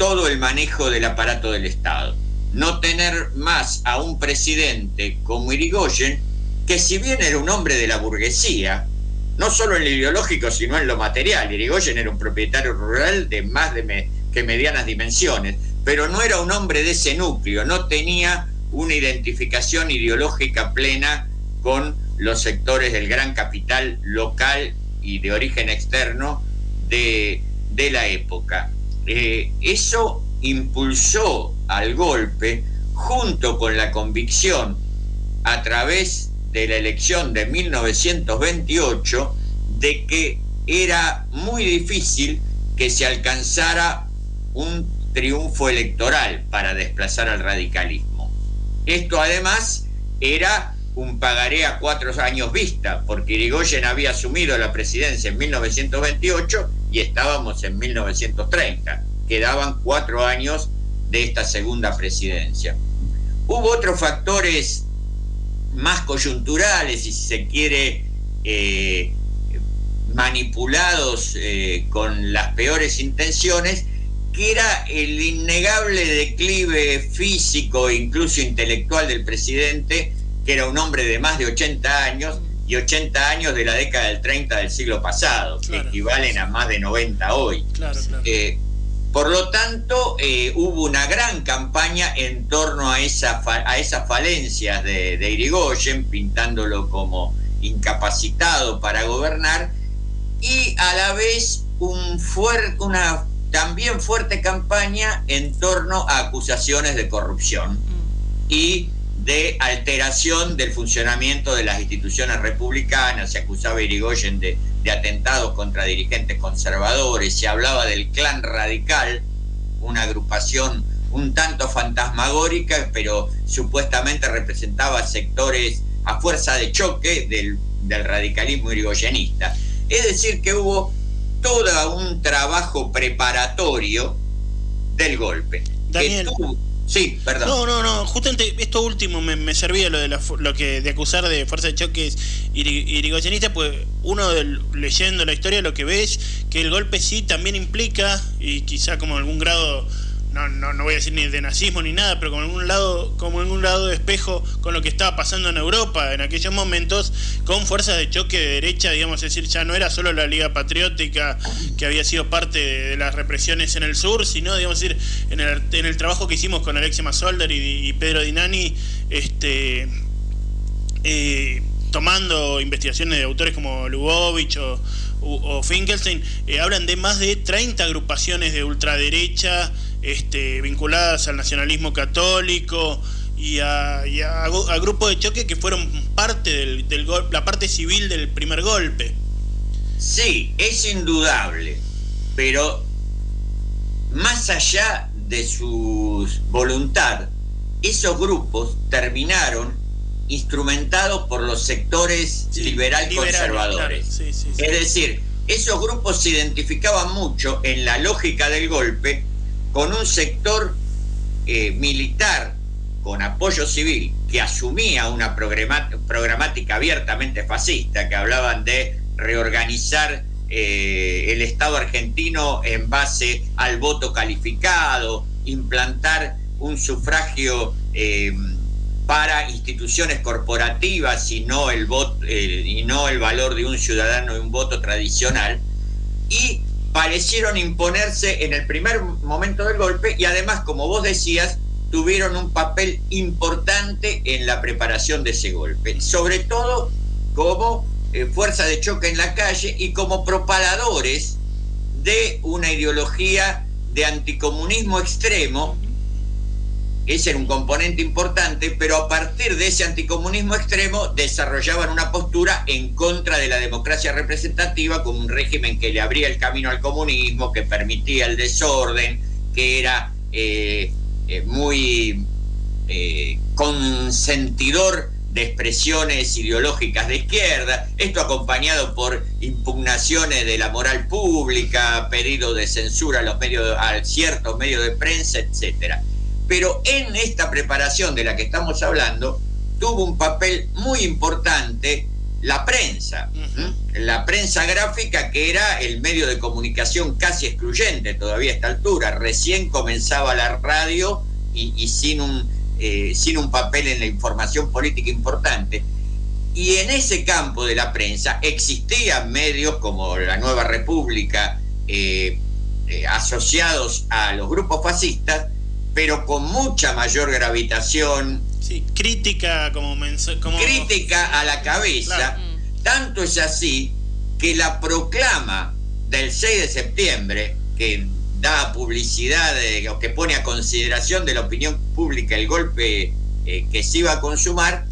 todo el manejo del aparato del Estado. No tener más a un presidente como Irigoyen, que si bien era un hombre de la burguesía, no solo en lo ideológico, sino en lo material. Irigoyen era un propietario rural de más de que medianas dimensiones, pero no era un hombre de ese núcleo, no tenía una identificación ideológica plena con los sectores del gran capital local y de origen externo de, la época. Eh, eso impulsó al golpe junto con la convicción a través de la elección de 1928 de que era muy difícil que se alcanzara un triunfo electoral para desplazar al radicalismo. Esto además era un pagaré a cuatro años vista, porque Irigoyen había asumido la presidencia en 1928 y estábamos en 1930. Quedaban cuatro años de esta segunda presidencia. Hubo otros factores más coyunturales, y si se quiere, eh, manipulados eh, con las peores intenciones, que era el innegable declive físico e incluso intelectual del presidente, que era un hombre de más de 80 años y 80 años de la década del 30 del siglo pasado, que equivalen a más de 90 hoy. Eh, por lo tanto, eh, hubo una gran campaña en torno a, esa a esas falencias de, de, Irigoyen, pintándolo como incapacitado para gobernar, y a la vez un una también fuerte campaña en torno a acusaciones de corrupción mm. y de alteración del funcionamiento de las instituciones republicanas. Se acusaba a Irigoyen de de atentados contra dirigentes conservadores, se hablaba del clan radical, una agrupación un tanto fantasmagórica, pero supuestamente representaba sectores a fuerza de choque del, radicalismo irigoyenista. Es decir, que hubo todo un trabajo preparatorio del golpe. Daniel. Sí, perdón. No, no, no. Justamente esto último me, servía lo de lo que de acusar de fuerza de choques irigoyenista, pues uno leyendo la historia lo que ves que el golpe sí también implica y quizá como algún grado no, no, no voy a decir ni de nazismo ni nada, pero como en un lado, como lado de espejo con lo que estaba pasando en Europa en aquellos momentos, con fuerzas de choque de derecha, digamos, es decir, ya no era solo la Liga Patriótica que había sido parte de, las represiones en el sur, sino, digamos, decir, en el, en el trabajo que hicimos con Alexia Masolder y, Pedro Dinani, este eh, tomando investigaciones de autores como Lubovich o, o Finkelstein, eh, hablan de más de 30 agrupaciones de ultraderecha este, vinculadas al nacionalismo católico y a, grupos de choque que fueron parte del, del la parte civil del primer golpe. Sí, es indudable, pero más allá de su voluntad, esos grupos terminaron instrumentados por los sectores liberal conservadores. es decir, esos grupos se identificaban mucho en la lógica del golpe con un sector eh, militar con apoyo civil que asumía una programática abiertamente fascista, que hablaban de reorganizar eh, el Estado argentino en base al voto calificado, implantar un sufragio eh, para instituciones corporativas y no el, voto, y no el valor de un ciudadano y un voto tradicional, y parecieron imponerse en el primer momento del golpe y además, como vos decías, tuvieron un papel importante en la preparación de ese golpe, sobre todo como eh, fuerza de choque en la calle y como propagadores de una ideología de anticomunismo extremo ese era un componente importante, pero a partir de ese anticomunismo extremo desarrollaban una postura en contra de la democracia representativa como un régimen que le abría el camino al comunismo, que permitía el desorden, que era eh, eh, muy eh, consentidor de expresiones ideológicas de izquierda, esto acompañado por impugnaciones de la moral pública, pedido de censura a los medios, a ciertos medios de prensa, etcétera pero en esta preparación de la que estamos hablando tuvo un papel muy importante la prensa, la prensa gráfica que era el medio de comunicación casi excluyente todavía a esta altura, recién comenzaba la radio y, sin, un, eh, sin un papel en la información política importante. Y en ese campo de la prensa existían medios como la Nueva República, eh, eh, asociados a los grupos fascistas, pero con mucha mayor gravitación. Sí, crítica como, como... Crítica a la cabeza. Tanto es así que la proclama del 6 de septiembre, que da publicidad o que pone a consideración de la opinión pública el golpe eh, que se iba a consumar,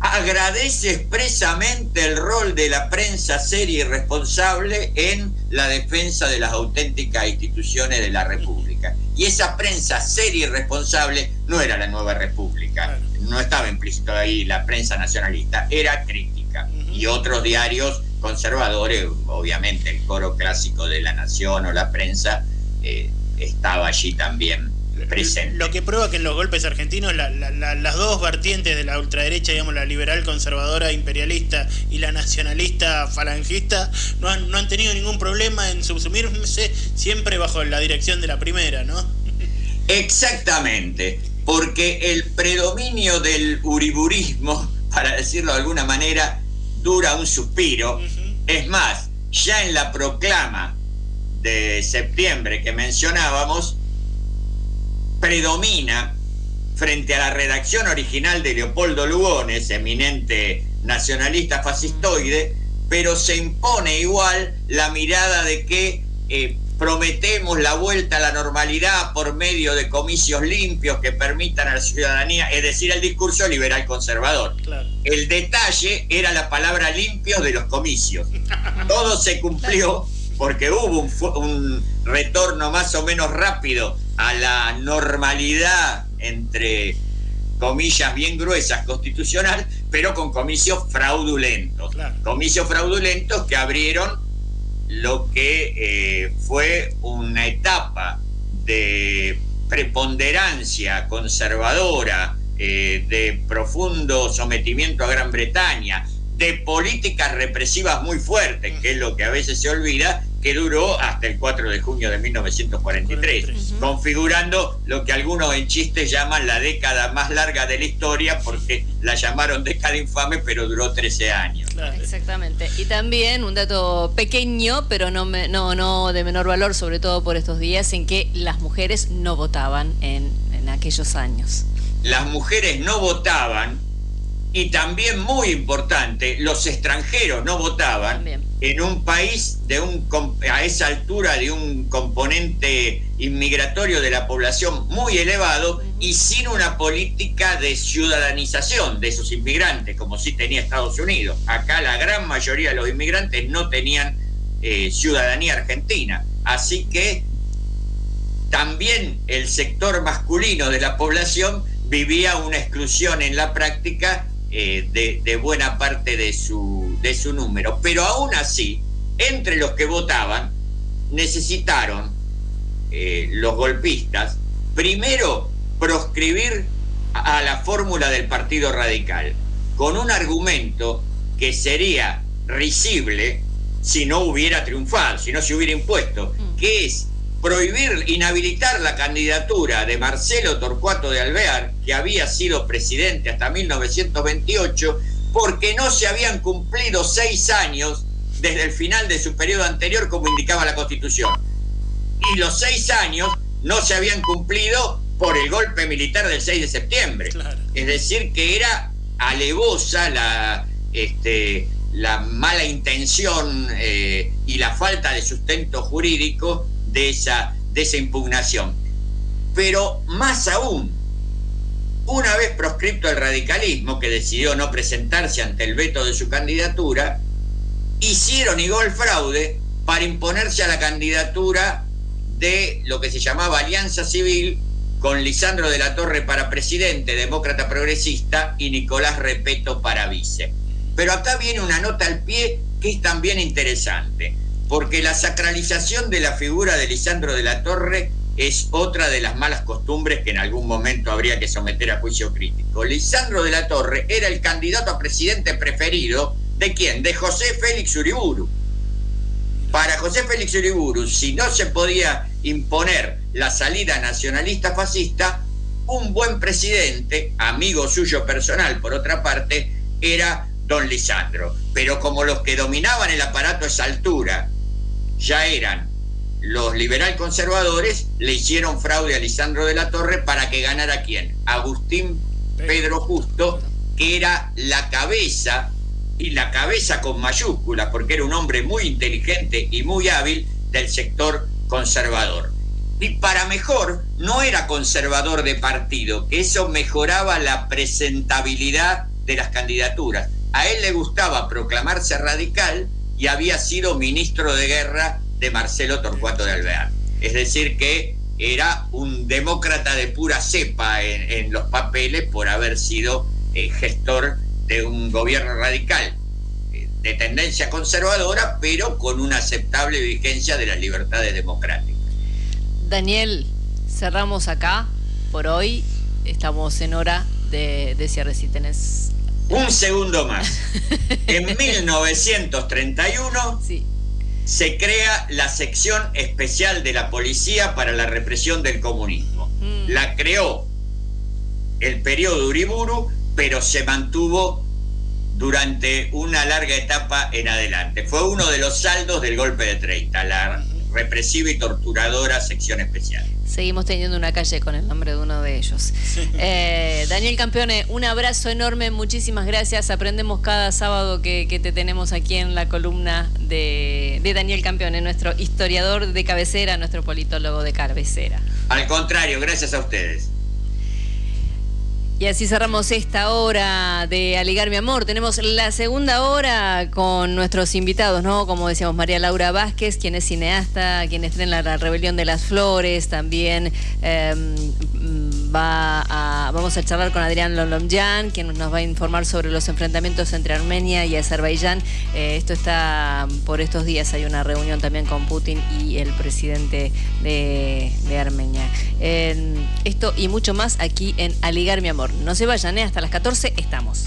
agradece expresamente el rol de la prensa seria y responsable en la defensa de las auténticas instituciones de la República. Y esa prensa seria y responsable no era la nueva República, no estaba implícito ahí la prensa nacionalista, era crítica. Y otros diarios conservadores, obviamente el coro clásico de la Nación o la prensa, eh, estaba allí también lo que prueba que en los golpes argentinos las dos vertientes de la ultraderecha, digamos, la liberal conservadora imperialista y la nacionalista falangista, no han, no han tenido ningún problema en subsumirse siempre bajo la dirección de la primera, ¿no? Exactamente, porque el predominio del uriburismo, para decirlo de alguna manera, dura un suspiro. Es más, ya en la proclama de septiembre que mencionábamos, predomina frente a la redacción original de Leopoldo Lugones, eminente nacionalista fascistoide, pero se impone igual la mirada de que eh, prometemos la vuelta a la normalidad por medio de comicios limpios que permitan a la ciudadanía, es decir, el discurso liberal conservador. El detalle era la palabra limpios de los comicios. Todo se cumplió porque hubo un retorno más o menos rápido a la normalidad, entre comillas bien gruesas, constitucional, pero con comicios fraudulentos. Comicios fraudulentos que abrieron lo que eh, fue una etapa de preponderancia conservadora, eh, de profundo sometimiento a Gran Bretaña, de políticas represivas muy fuertes, que es lo que a veces se olvida, que duró hasta el 4 de junio de 1943, configurando lo que algunos en chistes llaman la década más larga de la historia, porque la llamaron década infame, pero duró 13 años. Exactamente. Y también un dato pequeño, pero no, no, no de menor valor, sobre todo por estos días, en que las mujeres no votaban en, en aquellos años. Las mujeres no votaban y también muy importante, los extranjeros no votaban en un país de un, a esa altura de un componente inmigratorio de la población muy elevado y sin una política de ciudadanización de esos inmigrantes, como sí tenía Estados Unidos. Acá la gran mayoría de los inmigrantes no tenían eh, ciudadanía argentina. Así que también el sector masculino de la población vivía una exclusión en la práctica eh, de, buena parte de su, de su número. Pero aún así, entre los que votaban, necesitaron eh, los golpistas, primero, proscribir a la fórmula del Partido Radical, con un argumento que sería risible si no hubiera triunfado, si no se hubiera impuesto, mm. que es prohibir, inhabilitar la candidatura de Marcelo Torcuato de Alvear, que había sido presidente hasta 1928, porque no se habían cumplido seis años desde el final de su periodo anterior, como indicaba la Constitución. Y los seis años no se habían cumplido por el golpe militar del 6 de septiembre. Es decir, que era alevosa la, este, la mala intención eh, y la falta de sustento jurídico de esa, de esa impugnación. Pero más aún, una vez proscripto el radicalismo, que decidió no presentarse ante el veto de su candidatura, hicieron igual fraude para imponerse a la candidatura de lo que se llamaba Alianza Civil con Lisandro de la Torre para presidente, demócrata progresista, y Nicolás Repeto para vice. Pero acá viene una nota al pie que es también interesante porque la sacralización de la figura de Lisandro de la Torre es otra de las malas costumbres que en algún momento habría que someter a juicio crítico. Lisandro de la Torre era el candidato a presidente preferido de quién? De José Félix Uriburu. Para José Félix Uriburu, si no se podía imponer la salida nacionalista fascista, un buen presidente, amigo suyo personal por otra parte, era don Lisandro. Pero como los que dominaban el aparato a esa altura ya eran los liberal conservadores, le hicieron fraude a Lisandro de la Torre para que ganara quién? Agustín Pedro Justo, que era la cabeza, y la cabeza con mayúsculas, porque era un hombre muy inteligente y muy hábil del sector conservador. Y para mejor, no era conservador de partido, que eso mejoraba la presentabilidad de las candidaturas. A él le gustaba proclamarse radical, y había sido ministro de guerra de Marcelo Torcuato de Alvear. Es decir, que era un demócrata de pura cepa en, los papeles por haber sido eh, gestor de un gobierno radical eh, de tendencia conservadora, pero con una aceptable vigencia de las libertades democráticas. Daniel, cerramos acá por hoy. Estamos en hora de, de cierre si tenés un segundo más. En 1931 se crea la sección especial de la policía para la represión del comunismo. Mm. La creó el periodo Uriburu, pero se mantuvo durante una larga etapa en adelante. Fue uno de los saldos del golpe de 30, la represiva y torturadora sección especial. Seguimos teniendo una calle con el nombre de uno de ellos. Eh, Daniel Campeone, un abrazo enorme, muchísimas gracias. Aprendemos cada sábado que, te tenemos aquí en la columna de, de, Daniel Campeone, nuestro historiador de cabecera, nuestro politólogo de cabecera. Al contrario, gracias a ustedes. Y así cerramos esta hora de Aligar mi amor. Tenemos la segunda hora con nuestros invitados, ¿no? Como decíamos, María Laura Vázquez, quien es cineasta, quien estrena La Rebelión de las Flores, también em, va a, vamos a charlar con Adrián Lolomyan, quien nos va a informar sobre los enfrentamientos entre Armenia y Azerbaiyán. Eh, esto está por estos días, hay una reunión también con Putin y el presidente de, Armenia. esto y mucho más aquí en Aligar mi amor. No se vayan, ¿eh? hasta las 14 estamos.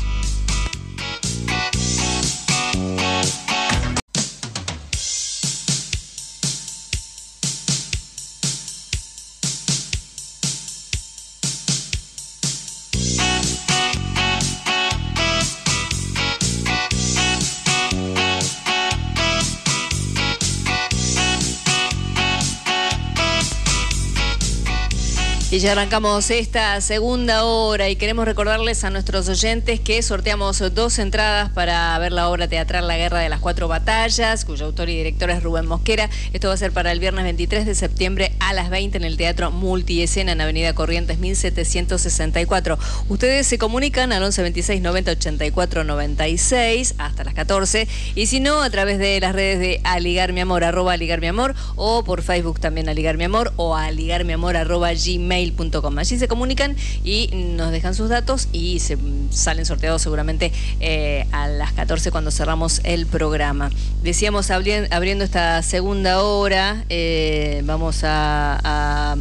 Ya arrancamos esta segunda hora y queremos recordarles a nuestros oyentes que sorteamos dos entradas para ver la obra teatral La Guerra de las Cuatro Batallas, cuyo autor y director es Rubén Mosquera. Esto va a ser para el viernes 23 de septiembre a las 20 en el Teatro Multiescena en Avenida Corrientes 1764. Ustedes se comunican al 1126 90 84 96 hasta las 14 y si no a través de las redes de Aligar Amor, arroba Aligar Mi Amor o por Facebook también Aligar Mi Amor o Aligar Amor arroba Gmail Allí se comunican y nos dejan sus datos y se salen sorteados seguramente eh, a las 14 cuando cerramos el programa. Decíamos abriendo esta segunda hora, eh, vamos a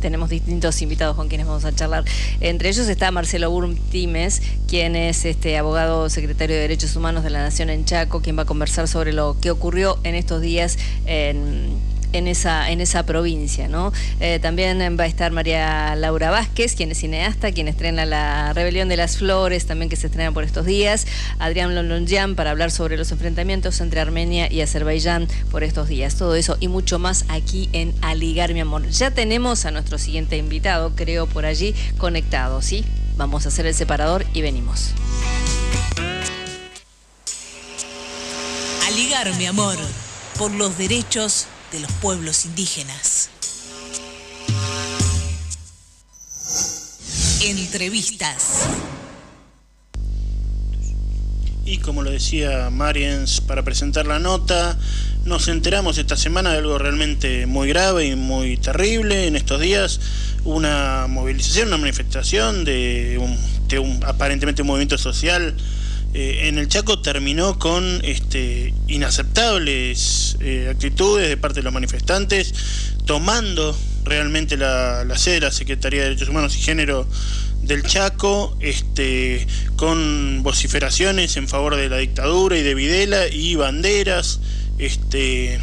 tenemos distintos invitados con quienes vamos a charlar. Entre ellos está Marcelo Burm Times, quien es este abogado secretario de Derechos Humanos de la Nación en Chaco, quien va a conversar sobre lo que ocurrió en estos días en en esa, en esa provincia. ¿no? Eh, también va a estar María Laura Vázquez, quien es cineasta, quien estrena La Rebelión de las Flores, también que se estrena por estos días. Adrián Lonlonjian para hablar sobre los enfrentamientos entre Armenia y Azerbaiyán por estos días. Todo eso y mucho más aquí en Aligar, mi amor. Ya tenemos a nuestro siguiente invitado, creo, por allí conectado, ¿sí? Vamos a hacer el separador y venimos. Aligar, mi amor, por los derechos de los pueblos indígenas. Entrevistas. Y como lo decía Mariens para presentar la nota, nos enteramos esta semana de algo realmente muy grave y muy terrible. En estos días, una movilización, una manifestación de un, de un aparentemente un movimiento social eh, en el Chaco terminó con este, inaceptables eh, actitudes de parte de los manifestantes, tomando realmente la, sede de la Secretaría de Derechos Humanos y Género del Chaco, este, con vociferaciones en favor de la dictadura y de Videla y banderas, este,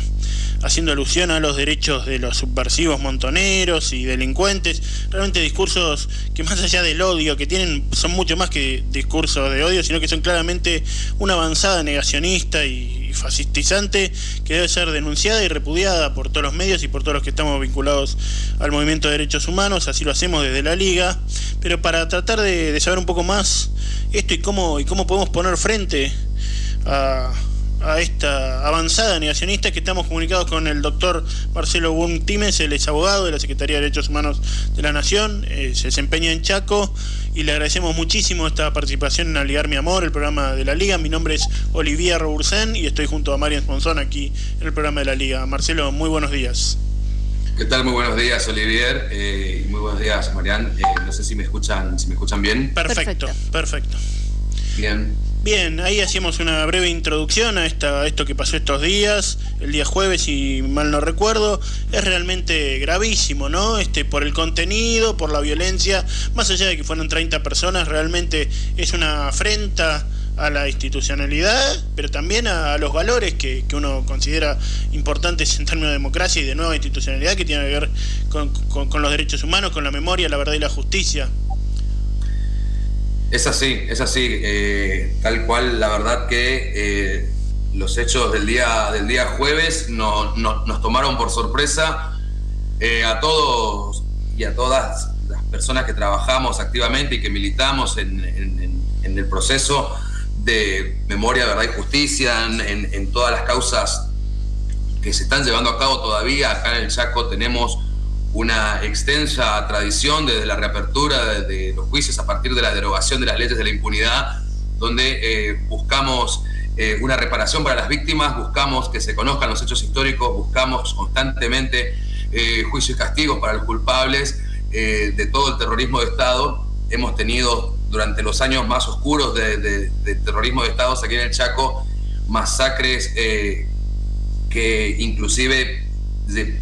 haciendo alusión a los derechos de los subversivos montoneros y delincuentes, realmente discursos que más allá del odio que tienen son mucho más que discursos de odio, sino que son claramente una avanzada negacionista y fascistizante que debe ser denunciada y repudiada por todos los medios y por todos los que estamos vinculados al movimiento de derechos humanos, así lo hacemos desde la liga, pero para tratar de, de saber un poco más esto y cómo, y cómo podemos poner frente a a esta avanzada negacionista que estamos comunicados con el doctor Marcelo Wum Times, él es abogado de la Secretaría de Derechos Humanos de la Nación, eh, se desempeña en Chaco y le agradecemos muchísimo esta participación en Aligar Mi Amor, el programa de la Liga. Mi nombre es Olivia Robursen y estoy junto a Marian Sponzón aquí en el programa de la Liga. Marcelo, muy buenos días. ¿Qué tal? Muy buenos días, Olivier. Eh, muy buenos días, Marian. Eh, no sé si me escuchan, si me escuchan bien. Perfecto, perfecto. Bien. Bien, ahí hacíamos una breve introducción a, esta, esto que pasó estos días, el día jueves, si mal no recuerdo. Es realmente gravísimo, ¿no? Este, por el contenido, por la violencia, más allá de que fueron 30 personas, realmente es una afrenta a la institucionalidad, pero también a, los valores que, uno considera importantes en términos de democracia y de nueva institucionalidad que tiene que ver con los derechos humanos, con la memoria, la verdad y la justicia. Es así, es así, eh, tal cual, la verdad que eh, los hechos del día, del día jueves no, nos tomaron por sorpresa eh, a todos y a todas las personas que trabajamos activamente y que militamos en, el proceso de memoria, verdad y justicia, en, todas las causas que se están llevando a cabo todavía. Acá en el Chaco tenemos una extensa tradición desde la reapertura de, los juicios a partir de la derogación de las leyes de la impunidad, donde eh, buscamos eh, una reparación para las víctimas, buscamos que se conozcan los hechos históricos, buscamos constantemente eh, juicios y castigos para los culpables de todo el terrorismo de Estado. Hemos tenido durante los años más oscuros de, terrorismo de Estado aquí en el Chaco masacres que inclusive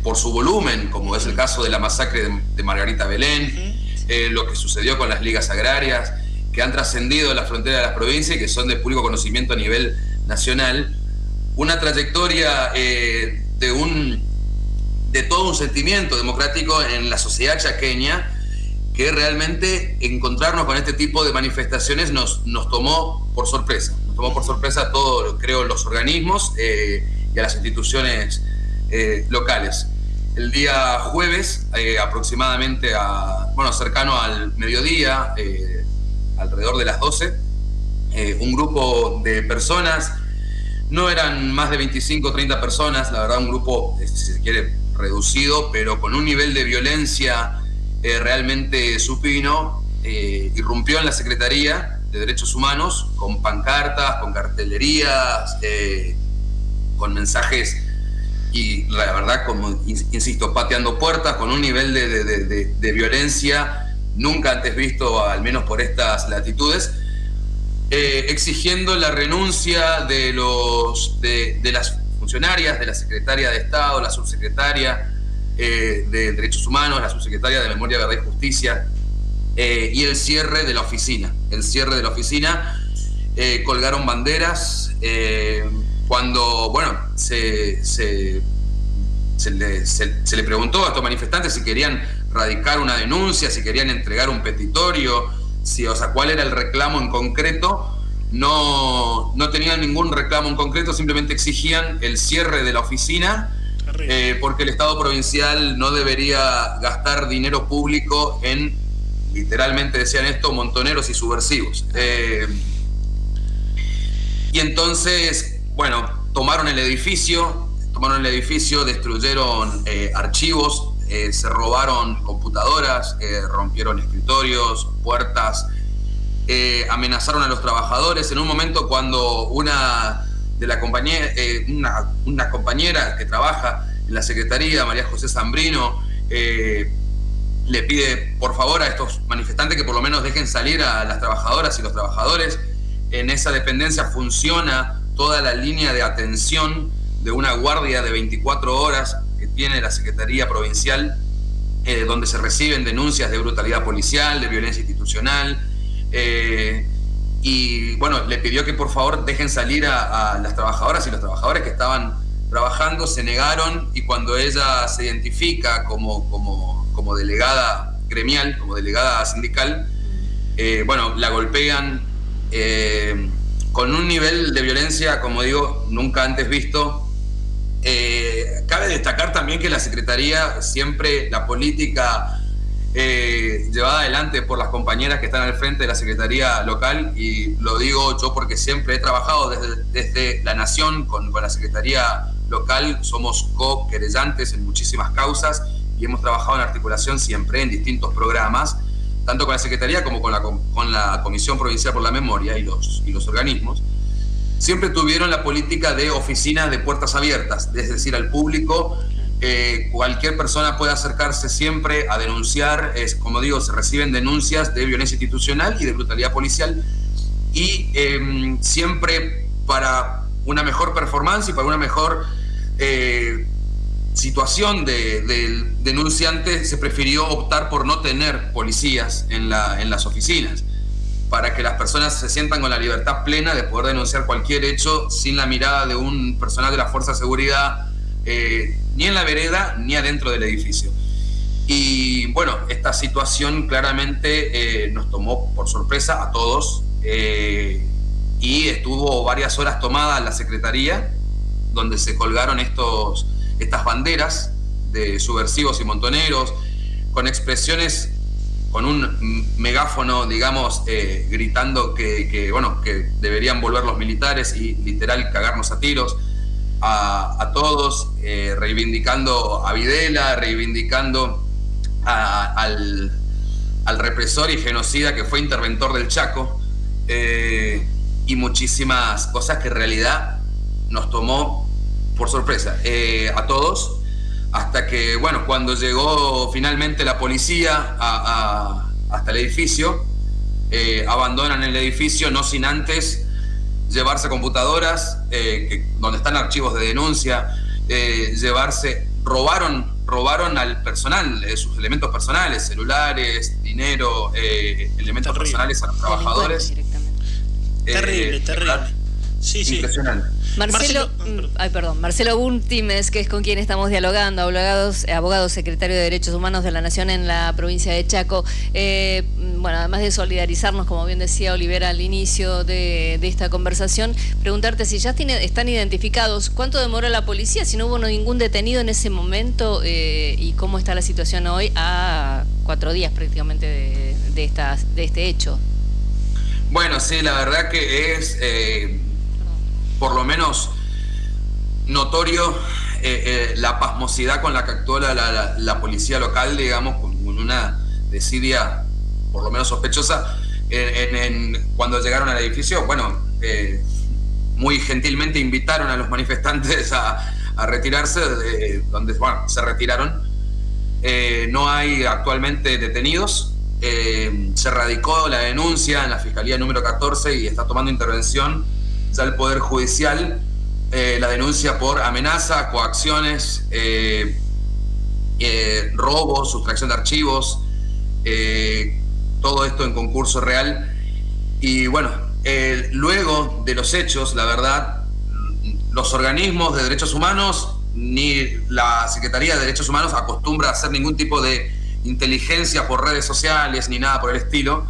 por su volumen, como es el caso de la masacre de, Margarita Belén, eh, lo que sucedió con las ligas agrarias, que han trascendido la frontera de las provincias y que son de público conocimiento a nivel nacional, una trayectoria eh, de, un, de todo un sentimiento democrático en la sociedad chaqueña que realmente encontrarnos con este tipo de manifestaciones nos, nos tomó por sorpresa. Nos tomó por sorpresa a todos, creo, los organismos eh, y a las instituciones eh, locales. El día jueves, eh, aproximadamente a, bueno, cercano al mediodía, eh, alrededor de las 12, un grupo de personas, no eran más de 25 o 30 personas, la verdad un grupo, si se quiere, reducido, pero con un nivel de violencia realmente supino, irrumpió en la Secretaría de Derechos Humanos con pancartas, con cartelerías, con mensajes y la verdad, como insisto, pateando puertas con un nivel de, violencia nunca antes visto, al menos por estas latitudes, eh, exigiendo la renuncia de, los, de, las funcionarias, de la secretaria de Estado, la subsecretaria, de Derechos Humanos, la subsecretaria de Memoria, Verdad y Justicia, y el cierre de la oficina. El cierre de la oficina, colgaron banderas, cuando, bueno, se, se, le, preguntó a estos manifestantes si querían radicar una denuncia, si querían entregar un petitorio, si, o sea, cuál era el reclamo en concreto. No, no tenían ningún reclamo en concreto, simplemente exigían el cierre de la oficina eh, porque el Estado provincial no debería gastar dinero público en, literalmente decían esto, montoneros y subversivos. Eh, y entonces bueno, tomaron el edificio, tomaron el edificio, destruyeron eh, archivos, eh, se robaron computadoras, eh, rompieron escritorios, puertas, amenazaron a los trabajadores. En un momento cuando una de la compañera, una, compañera que trabaja en la Secretaría, María José Zambrino, le pide por favor a estos manifestantes que por lo menos dejen salir a las trabajadoras y los trabajadores. En esa dependencia funciona toda la línea de atención de una guardia de 24 horas que tiene la Secretaría Provincial, eh, donde se reciben denuncias de brutalidad policial, de violencia institucional. Eh, y bueno, le pidió que por favor dejen salir a, las trabajadoras y los trabajadores que estaban trabajando, se negaron y cuando ella se identifica como, como, como delegada gremial, como delegada sindical, eh, bueno, la golpean con un nivel de violencia, como digo, nunca antes visto. Eh, cabe destacar también que la Secretaría siempre, la política eh, llevada adelante por las compañeras que están al frente de la Secretaría local, y lo digo yo porque siempre he trabajado desde, desde la Nación con, la Secretaría local, somos co-querellantes en muchísimas causas y hemos trabajado en articulación siempre en distintos programas tanto con la Secretaría como con la, con la Comisión Provincial por la Memoria y los, y los organismos, siempre tuvieron la política de oficinas de puertas abiertas, es decir, al público, eh, cualquier persona puede acercarse siempre a denunciar, es, como digo, se reciben denuncias de violencia institucional y de brutalidad policial, y em, siempre para una mejor performance y para una mejor eh, situación del denunciante se prefirió optar por no tener policías en, la, las oficinas, para que las personas se sientan con la libertad plena de poder denunciar cualquier hecho sin la mirada de un personal de la Fuerza de Seguridad, eh, ni en la vereda ni adentro del edificio. Y bueno, esta situación claramente eh, nos tomó por sorpresa a todos eh, y estuvo varias horas tomada la Secretaría, donde se colgaron estos estas banderas de subversivos y montoneros, con expresiones, con un megáfono, digamos, eh, gritando que, bueno, que deberían volver los militares y literal cagarnos a tiros a, todos, eh, reivindicando a Videla, reivindicando al, represor y genocida que fue interventor del Chaco, eh, y muchísimas cosas que en realidad nos tomó por sorpresa eh, a todos, hasta que, bueno, cuando llegó finalmente la policía hasta el edificio, eh, abandonan el edificio no sin antes llevarse computadoras, eh, donde están archivos de denuncia, llevarse, robaron, robaron al personal, sus elementos personales, celulares, dinero, elementos personales a los trabajadores. Terrible, terrible. Sí, sí. Impresionante. Marcelo, mm, ay, perdón, Marcelo Buntimes, que es con quien estamos dialogando, abogados, eh, abogado secretario de Derechos Humanos de la Nación en la provincia de Chaco. Eh, mm, bueno, además de solidarizarnos, como bien decía Olivera al inicio de, esta conversación, preguntarte si ya están identificados, cuánto demoró la policía, si no hubo ningún detenido en ese momento eh, y cómo está la situación hoy a cuatro días prácticamente de, de, de este hecho. Bueno, sí, la verdad que es por lo menos notorio eh, eh, la pasmosidad con la que actuó la, policía local, digamos, con una desidia por lo menos sospechosa cuando llegaron al edificio. Bueno, eh, muy gentilmente invitaron a los manifestantes a, retirarse, donde se retiraron. no hay actualmente detenidos. se radicó la denuncia en la Fiscalía número 14 y está tomando intervención ya el Poder Judicial eh, la denuncia por amenaza, coacciones, eh, eh, robo, sustracción de archivos, eh, todo esto en concurso real. Y bueno, luego de los hechos, la verdad, los organismos de derechos humanos ni la Secretaría de Derechos Humanos acostumbra a hacer ningún tipo de inteligencia por redes sociales ni nada por el estilo.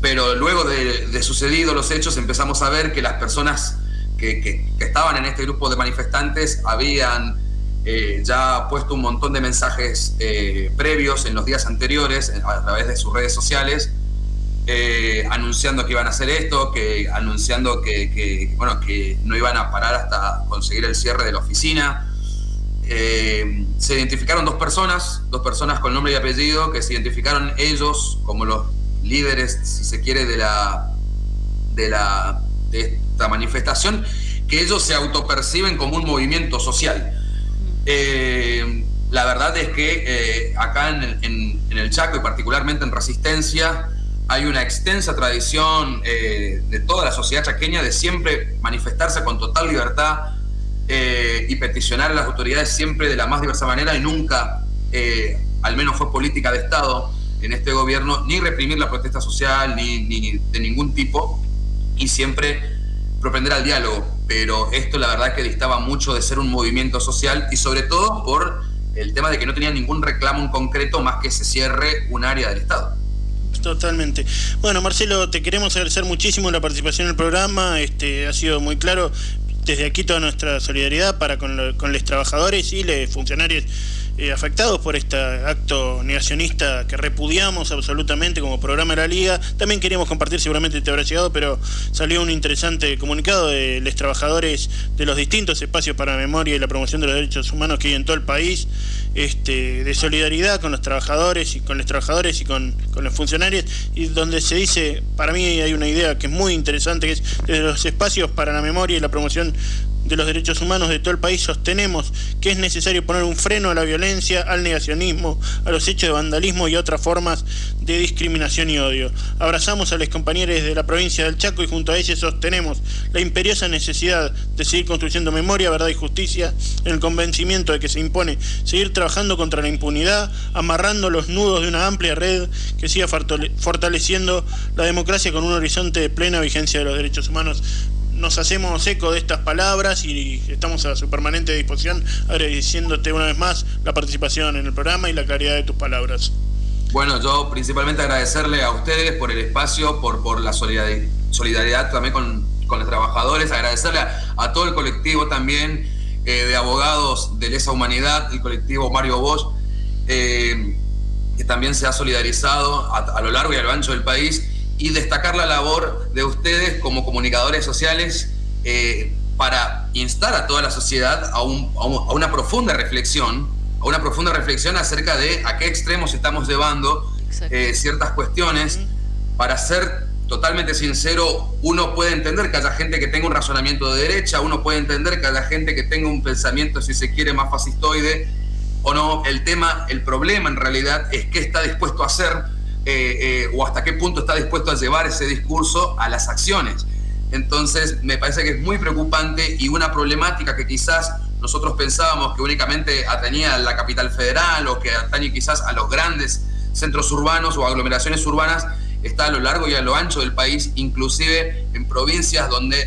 Pero luego de, sucedido los hechos empezamos a ver que las personas que, estaban en este grupo de manifestantes habían eh, ya puesto un montón de mensajes eh, previos en los días anteriores a través de sus redes sociales eh, anunciando que iban a hacer esto, que anunciando que, bueno, que no iban a parar hasta conseguir el cierre de la oficina. Se identificaron dos personas, dos personas con nombre y apellido, que se identificaron ellos como los líderes, si se quiere, de la de la de esta manifestación, que ellos se autoperciben como un movimiento social. Eh, la verdad es que acá en el Chaco y particularmente en Resistencia, hay una extensa tradición eh, de toda la sociedad chaqueña de siempre manifestarse con total libertad eh, y peticionar a las autoridades siempre de la más diversa manera y nunca, eh, al menos fue política de Estado en este gobierno, ni reprimir la protesta social ni, de ningún tipo y siempre propender al diálogo. Pero esto la verdad que distaba mucho de ser un movimiento social y sobre todo por el tema de que no tenía ningún reclamo en concreto más que se cierre un área del Estado. Totalmente. Bueno, Marcelo, te queremos agradecer muchísimo la participación en el programa. Este, ha sido muy claro. Desde aquí toda nuestra solidaridad para con, con los trabajadores y los funcionarios eh, afectados por este acto negacionista que repudiamos absolutamente como programa de la Liga. También queríamos compartir, seguramente te habrá llegado, pero salió un interesante comunicado de los trabajadores de los distintos espacios para la memoria y la promoción de los derechos humanos que hay en todo el país, este, de solidaridad con los trabajadores y con los trabajadores y con, con los funcionarios, y donde se dice, para mí hay una idea que es muy interesante, que es desde los espacios para la memoria y la promoción de los derechos humanos de todo el país sostenemos que es necesario poner un freno a la violencia, al negacionismo, a los hechos de vandalismo y otras formas de discriminación y odio. Abrazamos a los compañeros de la provincia del Chaco y junto a ellos sostenemos la imperiosa necesidad de seguir construyendo memoria, verdad y justicia en el convencimiento de que se impone seguir trabajando contra la impunidad, amarrando los nudos de una amplia red que siga fortaleciendo la democracia con un horizonte de plena vigencia de los derechos humanos nos hacemos eco de estas palabras y estamos a su permanente disposición agradeciéndote una vez más la participación en el programa y la claridad de tus palabras. Bueno, yo principalmente agradecerle a ustedes por el espacio, por, por la solidaridad, también con, los trabajadores, agradecerle a, todo el colectivo también eh, de abogados de lesa humanidad, el colectivo Mario Bosch, eh, que también se ha solidarizado a lo largo y a lo ancho del país y destacar la labor de ustedes como comunicadores sociales eh, para instar a toda la sociedad a, una profunda reflexión, a una profunda reflexión acerca de a qué extremos estamos llevando eh, ciertas cuestiones. Para ser totalmente sincero, uno puede entender que haya gente que tenga un razonamiento de derecha, uno puede entender que haya gente que tenga un pensamiento, si se quiere, más fascistoide o no. El tema, el problema en realidad es qué está dispuesto a hacer eh, eh, o hasta qué punto está dispuesto a llevar ese discurso a las acciones. Entonces, me parece que es muy preocupante y una problemática que quizás nosotros pensábamos que únicamente atañía a la capital federal o que atañe quizás a los grandes centros urbanos o aglomeraciones urbanas, está a lo largo y a lo ancho del país, inclusive en provincias donde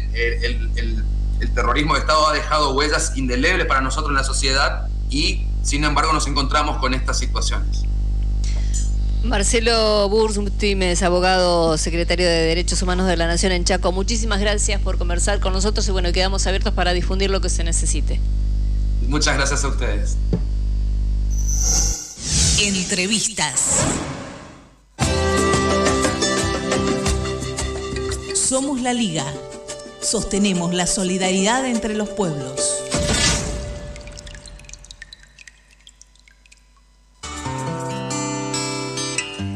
el, el terrorismo de Estado ha dejado huellas indelebles para nosotros en la sociedad y, sin embargo, nos encontramos con estas situaciones. Marcelo Burstímez, abogado secretario de Derechos Humanos de la Nación en Chaco, muchísimas gracias por conversar con nosotros y bueno, quedamos abiertos para difundir lo que se necesite. Muchas gracias a ustedes. Entrevistas. Somos la Liga. Sostenemos la solidaridad entre los pueblos.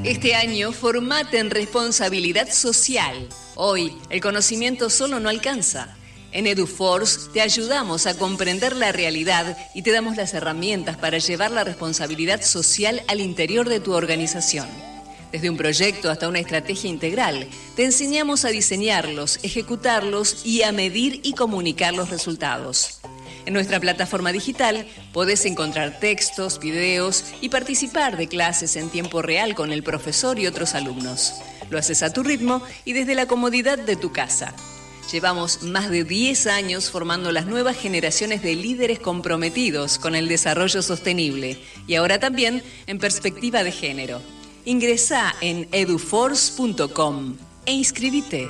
Este año formate en responsabilidad social. Hoy, el conocimiento solo no alcanza. En EduForce te ayudamos a comprender la realidad y te damos las herramientas para llevar la responsabilidad social al interior de tu organización. Desde un proyecto hasta una estrategia integral, te enseñamos a diseñarlos, ejecutarlos y a medir y comunicar los resultados. En nuestra plataforma digital podés encontrar textos, videos y participar de clases en tiempo real con el profesor y otros alumnos. Lo haces a tu ritmo y desde la comodidad de tu casa. Llevamos más de 10 años formando las nuevas generaciones de líderes comprometidos con el desarrollo sostenible y ahora también en perspectiva de género. Ingresa en eduforce.com e inscribite.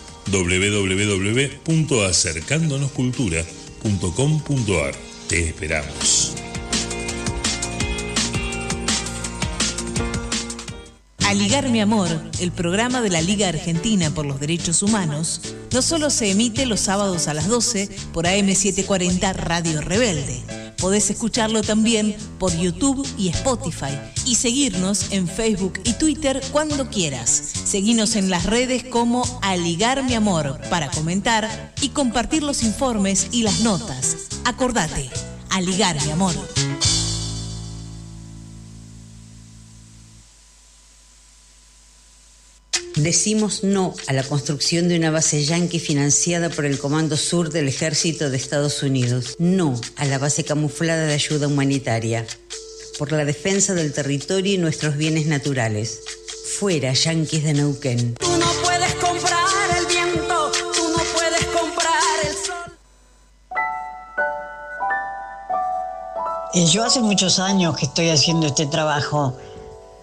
www.acercándonoscultura.com.ar. Te esperamos. Aligar mi amor, el programa de la Liga Argentina por los Derechos Humanos, no solo se emite los sábados a las 12 por AM740 Radio Rebelde. Podés escucharlo también por YouTube y Spotify y seguirnos en Facebook y Twitter cuando quieras. Seguinos en las redes como Aligar mi amor para comentar y compartir los informes y las notas. Acordate, Aligar mi amor. Decimos no a la construcción de una base yanqui financiada por el Comando Sur del Ejército de Estados Unidos. No a la base camuflada de ayuda humanitaria. Por la defensa del territorio y nuestros bienes naturales. Fuera, yanquis de Neuquén. Tú no puedes comprar el viento, tú no puedes comprar el sol. Eh, Yo hace muchos años que estoy haciendo este trabajo.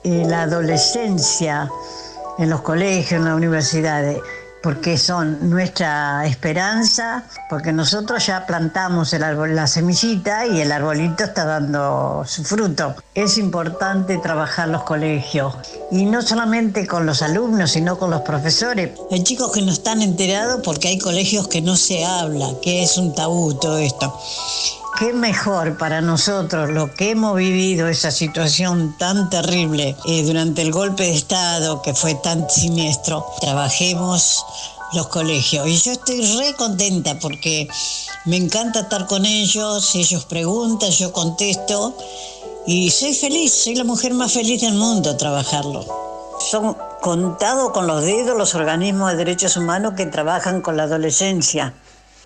Eh, La adolescencia en los colegios, en las universidades, porque son nuestra esperanza, porque nosotros ya plantamos la semillita y el arbolito está dando su fruto. Es importante trabajar los colegios y no solamente con los alumnos, sino con los profesores. Hay chicos que no están enterados porque hay colegios que no se habla, que es un tabú todo esto. Qué mejor para nosotros lo que hemos vivido, esa situación tan terrible eh, durante el golpe de Estado que fue tan siniestro. Trabajemos los colegios. Y yo estoy re contenta porque me encanta estar con ellos, ellos preguntan, yo contesto y soy feliz, soy la mujer más feliz del mundo trabajarlo. Son contados con los dedos los organismos de derechos humanos que trabajan con la adolescencia.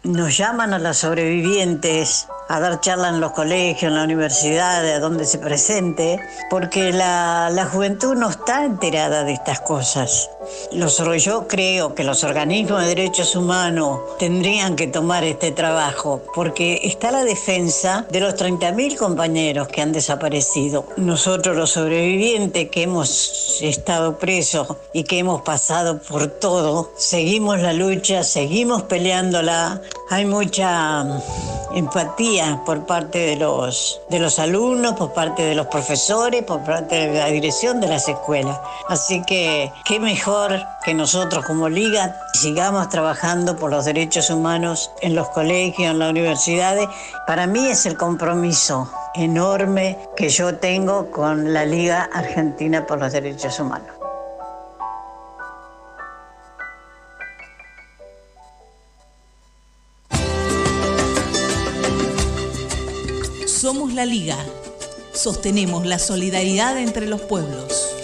Nos llaman a las sobrevivientes a dar charlas en los colegios, en la universidad, a donde se presente, porque la, la juventud no está enterada de estas cosas. Los, yo creo que los organismos de derechos humanos tendrían que tomar este trabajo, porque está la defensa de los 30.000 compañeros que han desaparecido. Nosotros los sobrevivientes que hemos estado presos y que hemos pasado por todo, seguimos la lucha, seguimos peleándola. Hay mucha mm, empatía por parte de los, de los alumnos, por parte de los profesores, por parte de la dirección de las escuelas. Así que qué mejor que nosotros como liga sigamos trabajando por los derechos humanos en los colegios, en las universidades. Para mí es el compromiso enorme que yo tengo con la Liga Argentina por los Derechos Humanos. La Liga. Sostenemos la solidaridad entre los pueblos.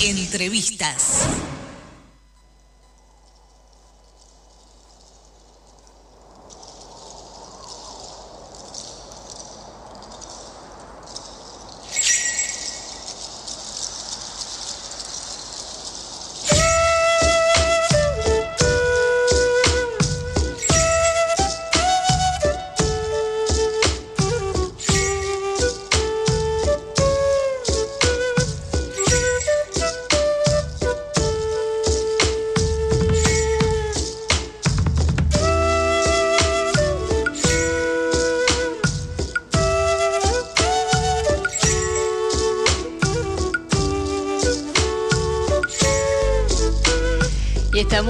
Entrevistas.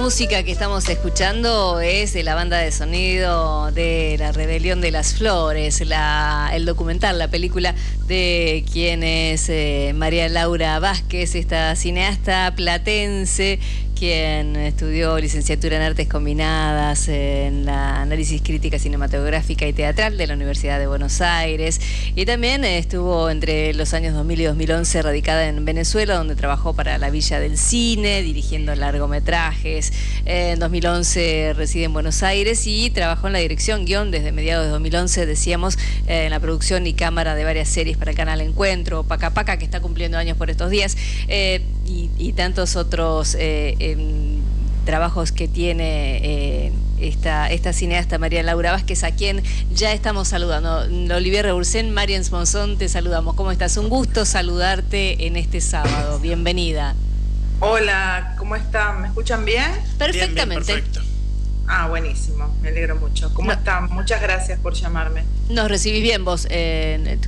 Música que estamos escuchando es de la banda de sonido de La Rebelión de las Flores, el documental, la película de quien es eh, María Laura Vázquez, esta cineasta platense quien estudió licenciatura en Artes Combinadas en la análisis crítica cinematográfica y teatral de la Universidad de Buenos Aires y también estuvo entre los años 2000 y 2011 radicada en Venezuela donde trabajó para la Villa del Cine dirigiendo largometrajes. En 2011 reside en Buenos Aires y trabajó en la dirección guion desde mediados de 2011 decíamos en la producción y cámara de varias series para el canal Encuentro, Paca Paca que está cumpliendo años por estos días eh, y, tantos otros eh, em, trabajos que tiene eh, esta, esta cineasta María Laura Vázquez, a quien ya estamos saludando. Olivier Rebursen, Mariens Monzón, te saludamos. ¿Cómo estás? Un gusto saludarte en este sábado. Bienvenida. Hola, ¿cómo están? ¿Me escuchan bien? Perfectamente. Ah, buenísimo, me alegro mucho. ¿Cómo están? Muchas gracias por llamarme. Nos recibís bien vos. Eh,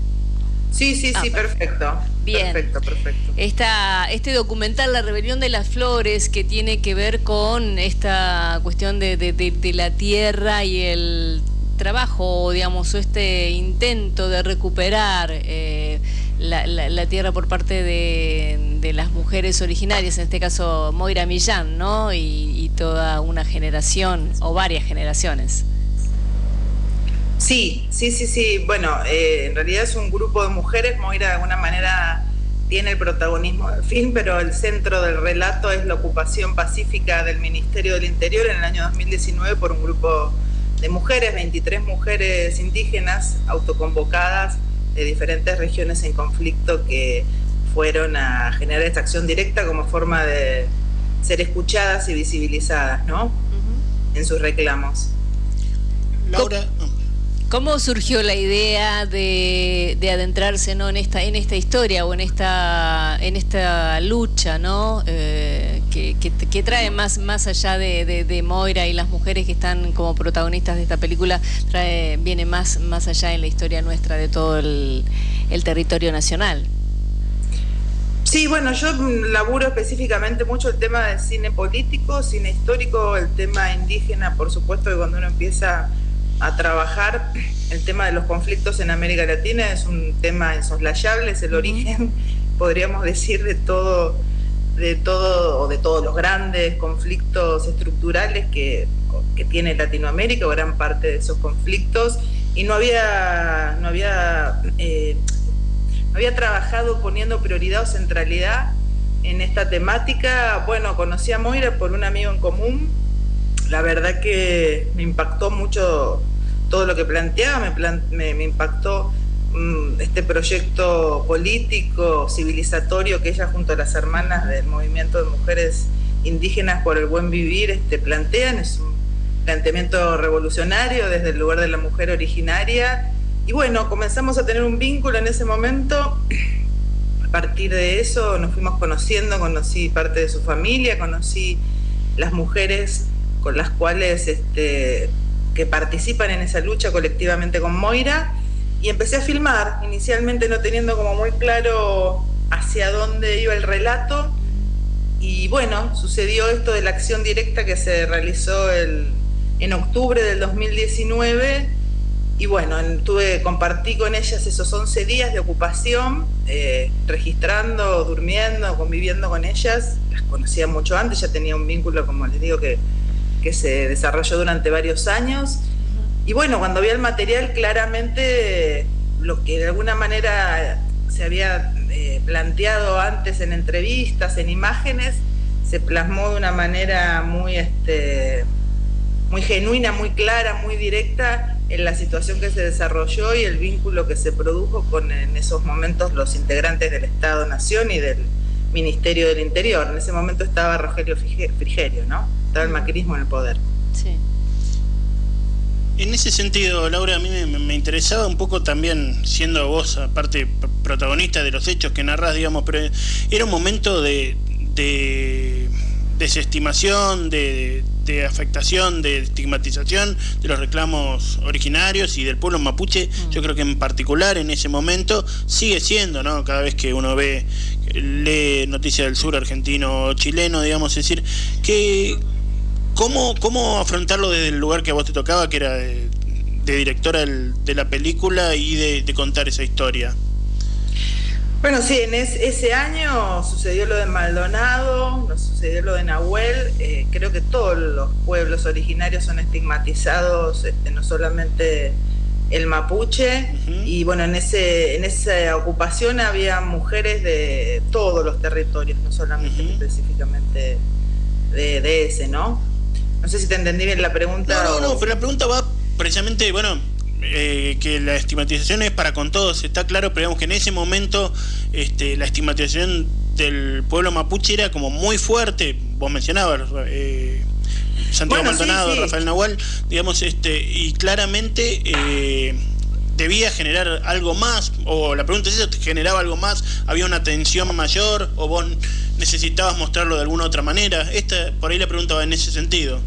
Sí, sí, sí, ah, perfecto. Bien. Perfecto, perfecto. este documental, La Rebelión de las Flores, que tiene que ver con esta cuestión de, la tierra y el trabajo, digamos, o este intento de recuperar eh, la, tierra por parte de, las mujeres originarias, en este caso Moira Millán, ¿no? y toda una generación o varias generaciones. Sí, sí, sí, sí. Bueno, eh, en realidad es un grupo de mujeres. Moira de alguna manera tiene el protagonismo del film, pero el centro del relato es la ocupación pacífica del Ministerio del Interior en el año 2019 por un grupo de mujeres, 23 mujeres indígenas autoconvocadas de diferentes regiones en conflicto que fueron a generar esta acción directa como forma de ser escuchadas y visibilizadas, ¿no? En sus reclamos. Laura, ¿Cómo surgió la idea de, adentrarse ¿no? en, esta, en esta historia o en esta, en esta lucha ¿no? Eh, que, trae más, más allá de, Moira y las mujeres que están como protagonistas de esta película, trae, viene más, más allá en la historia nuestra de todo el, el territorio nacional? Sí, bueno, yo laburo específicamente mucho el tema del cine político, cine histórico, el tema indígena, por supuesto que cuando uno empieza a trabajar. El tema de los conflictos en América Latina es un tema insoslayable, es el origen, podríamos decir, de todo, de todo o de todos los grandes conflictos estructurales que, tiene Latinoamérica, o gran parte de esos conflictos, y no había, no había, eh, había trabajado poniendo prioridad o centralidad en esta temática. Bueno, conocí a Moira por un amigo en común la verdad que me impactó mucho todo lo que planteaba, me, me, impactó mm, este proyecto político, civilizatorio que ella junto a las hermanas del movimiento de mujeres indígenas por el buen vivir este, plantean. Es un planteamiento revolucionario desde el lugar de la mujer originaria. Y bueno, comenzamos a tener un vínculo en ese momento. A partir de eso nos fuimos conociendo, conocí parte de su familia, conocí las mujeres con las cuales este, que participan en esa lucha colectivamente con Moira y empecé a filmar, inicialmente no teniendo como muy claro hacia dónde iba el relato y bueno, sucedió esto de la acción directa que se realizó en octubre del 2019 y bueno, tuve, compartí con ellas esos 11 días de ocupación, eh, registrando, durmiendo, conviviendo con ellas, las conocía mucho antes, ya tenía un vínculo, como les digo, que que se desarrolló durante varios años. Y bueno, cuando vi el material, claramente lo que de alguna manera se había eh, planteado antes en entrevistas, en imágenes, se plasmó de una manera muy, este, muy genuina, muy clara, muy directa en la situación que se desarrolló y el vínculo que se produjo con en esos momentos los integrantes del Estado-Nación y del Ministerio del Interior. En ese momento estaba Rogelio Frigerio, ¿no? El macrismo en el poder. Sí. En ese sentido, Laura, a mí me, interesaba un poco también, siendo vos, aparte protagonista de los hechos que narrás, digamos, pero era un momento de, desestimación, de, afectación, de estigmatización de los reclamos originarios y del pueblo mapuche, mm. yo creo que en particular en ese momento sigue siendo, ¿no? Cada vez que uno ve, lee noticias del sur argentino o chileno, digamos, es decir, que ¿Cómo, ¿Cómo afrontarlo desde el lugar que a vos te tocaba, que era de, directora de la película y de, contar esa historia? Bueno, sí, en ese año sucedió lo de Maldonado, sucedió lo de Nahuel. Eh, creo que todos los pueblos originarios son estigmatizados, este, no solamente el mapuche. Y bueno, en, ese, en esa ocupación había mujeres de todos los territorios, no solamente específicamente de, ese, ¿no? No sé si te entendí bien la pregunta. No, no, no, pero la pregunta va precisamente, bueno, eh, que la estigmatización es para con todos, está claro, pero digamos que en ese momento este, la estigmatización del pueblo mapuche era como muy fuerte, vos mencionabas, eh, Santiago Maldonado, Rafael Nahual, digamos, este, y claramente eh, debía generar algo más, o la pregunta es eso, ¿generaba algo más? ¿Había una tensión mayor? ¿O vos necesitabas mostrarlo de alguna otra manera? Esta, por ahí la pregunta va en ese sentido.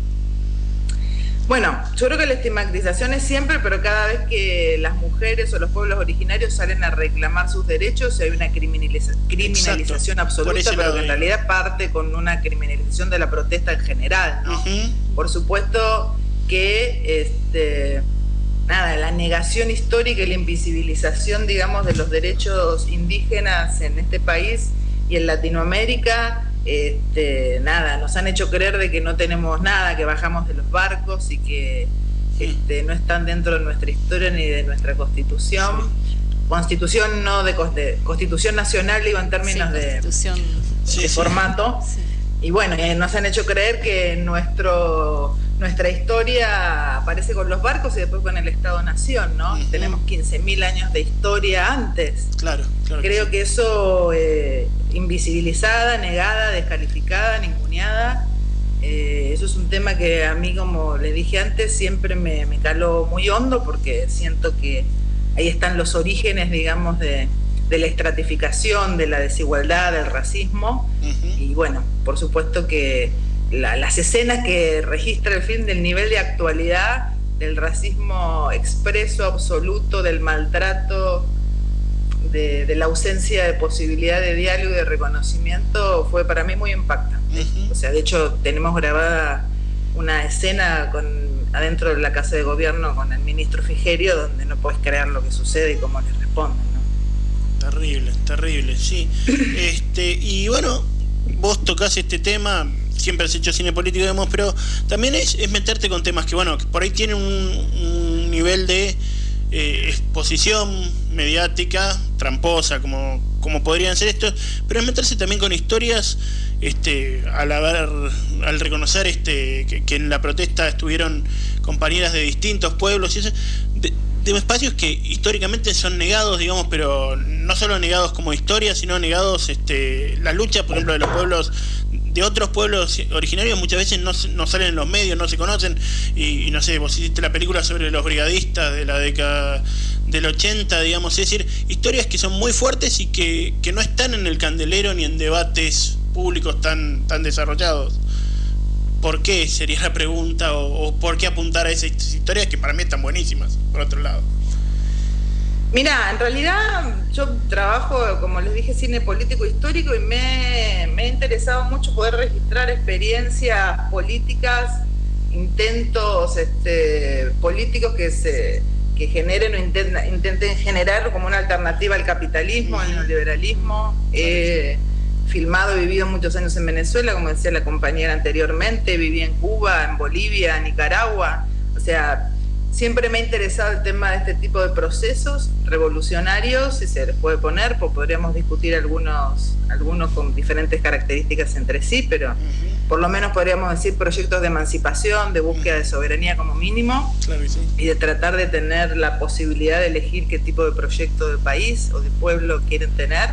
Bueno, yo creo que la estigmatización es siempre, pero cada vez que las mujeres o los pueblos originarios salen a reclamar sus derechos, hay una criminalización absoluta, pero que en realidad parte con una criminalización de la protesta en general, ¿no? Por supuesto que este, nada, la negación histórica y la invisibilización, digamos, de los derechos indígenas en este país y en Latinoamérica este, nada, nos han hecho creer de que no tenemos nada, que bajamos de los barcos y que este, no están dentro de nuestra historia ni de nuestra constitución. Constitución no de, constitución nacional, digo en términos de, formato. Y bueno, nos han hecho creer que nuestro nuestra historia aparece con los barcos y después con el Estado-Nación, ¿no? Tenemos 15.000 años de historia antes. Claro, claro. Creo que, eso, eh, invisibilizada, negada, descalificada, ninguneada, eh, eso es un tema que a mí, como le dije antes, siempre me, caló muy hondo porque siento que ahí están los orígenes, digamos, de, la estratificación, de la desigualdad, del racismo. Y bueno, por supuesto que las escenas que registra el film del nivel de actualidad, del racismo expreso, absoluto, del maltrato, de, la ausencia de posibilidad de diálogo y de reconocimiento, fue para mí muy impactante. O sea, de hecho, tenemos grabada una escena con, adentro de la Casa de Gobierno con el ministro Figerio, donde no puedes creer lo que sucede y cómo le responden. Terrible, terrible, sí. este, y bueno, vos tocás este tema, siempre has hecho cine político, digamos, pero también es, meterte con temas que, bueno, por ahí tienen un, nivel de eh, exposición mediática, tramposa, como, como podrían ser estos, pero es meterse también con historias, este, al haber, al reconocer este, que, en la protesta estuvieron compañeras de distintos pueblos y eso, de, de espacios que históricamente son negados, digamos, pero no solo negados como historia, sino negados este, la lucha, por ejemplo, de los pueblos de otros pueblos originarios muchas veces no, no salen en los medios, no se conocen. Y, no sé, vos hiciste la película sobre los brigadistas de la década del 80, digamos, es decir, historias que son muy fuertes y que, que no están en el candelero ni en debates públicos tan, tan desarrollados. ¿Por qué? Sería la pregunta, o, o por qué apuntar a esas historias que para mí están buenísimas, por otro lado. Mira, en realidad yo trabajo, como les dije, cine político histórico y me, me ha interesado mucho poder registrar experiencias políticas, intentos este, políticos que se que generen o intenten, generar como una alternativa al capitalismo, al neoliberalismo. He filmado y vivido muchos años en Venezuela, como decía la compañera anteriormente, viví en Cuba, en Bolivia, Nicaragua. O sea, Siempre me ha interesado el tema de este tipo de procesos revolucionarios, si se les puede poner, pues podríamos discutir algunos, algunos con diferentes características entre sí, pero por lo menos podríamos decir proyectos de emancipación, de búsqueda de soberanía como mínimo, y de tratar de tener la posibilidad de elegir qué tipo de proyecto de país o de pueblo quieren tener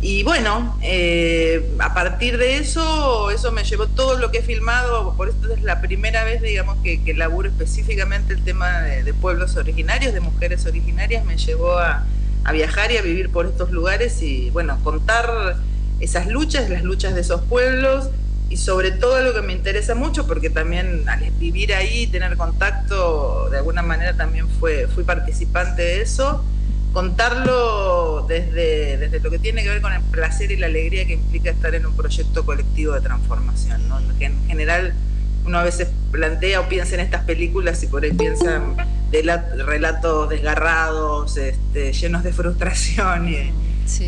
y bueno, eh, a partir de eso, eso me llevó todo lo que he filmado, por esto es la primera vez, digamos, que, que laburo específicamente el tema de, pueblos originarios, de mujeres originarias, me llevó a, viajar y a vivir por estos lugares y, bueno, contar esas luchas, las luchas de esos pueblos. Y sobre todo lo que me interesa mucho, porque también al vivir ahí, tener contacto, de alguna manera también fue, fui participante de eso, contarlo desde, desde lo que tiene que ver con el placer y la alegría que implica estar en un proyecto colectivo de transformación, ¿no? que en general uno a veces plantea o piensa en estas películas y por ahí piensa de relatos desgarrados, este, llenos de frustración y,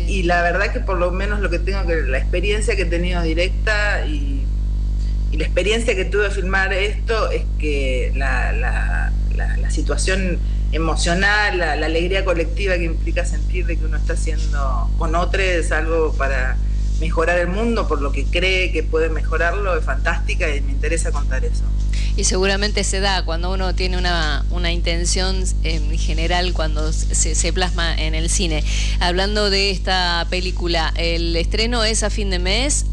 y, la verdad que por lo menos lo que tengo que la experiencia que he tenido directa y, la experiencia que tuve de filmar esto es que la, la, la, situación emocional, la, alegría colectiva que implica sentir de que uno está haciendo con otros algo para mejorar el mundo, por lo que cree que puede mejorarlo, es fantástica y me interesa contar eso. Y seguramente se da cuando uno tiene una, una intención en general, cuando se, se, plasma en el cine. Hablando de esta película, ¿el estreno es a fin de mes?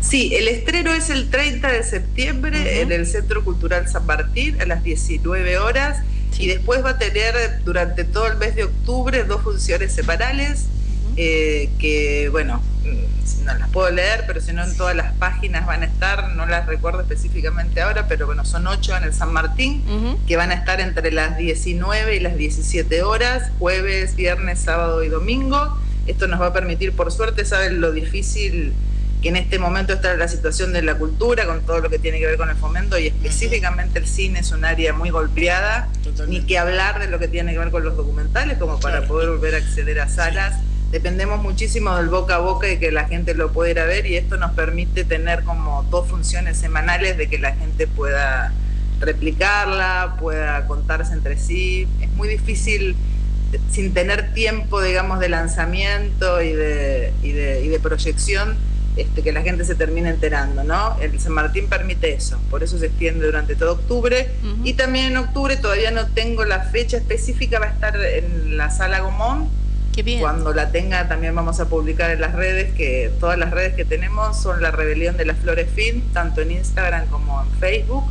Sí, el estreno es el 30 de septiembre en el Centro Cultural San Martín a las 19 horas y después va a tener durante todo el mes de octubre dos funciones semanales eh, que, bueno, mm, no las puedo leer, pero si no en todas las páginas van a estar, no las recuerdo específicamente ahora, pero bueno, son ocho en el San Martín, que van a estar entre las 19 y las 17 horas, jueves, viernes, sábado y domingo. Esto nos va a permitir, por suerte, saben lo difícil que en este momento está la situación de la cultura, con todo lo que tiene que ver con el fomento, y específicamente el cine es un área muy golpeada, ni que hablar de lo que tiene que ver con los documentales, como para poder volver a acceder a salas. Dependemos muchísimo del boca a boca y que la gente lo pueda ir a ver y esto nos permite tener como dos funciones semanales de que la gente pueda replicarla, pueda contarse entre sí. Es muy difícil sin tener tiempo, digamos, de lanzamiento y de, y de, proyección, este, que la gente se termine enterando, ¿no? El San Martín permite eso, por eso se extiende durante todo octubre. Y también en octubre, todavía no tengo la fecha específica, va a estar en la sala Gomón, cuando la tenga también vamos a publicar en las redes, que todas las redes que tenemos son la Rebelión de las Flores Film, tanto en Instagram como en Facebook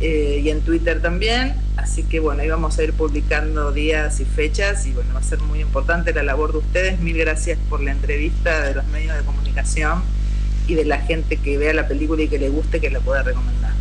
eh, y en Twitter también. Así que bueno, ahí vamos a ir publicando días y fechas y bueno, va a ser muy importante la labor de ustedes. Mil gracias por la entrevista de los medios de comunicación y de la gente que vea la película y que le guste que la pueda recomendar.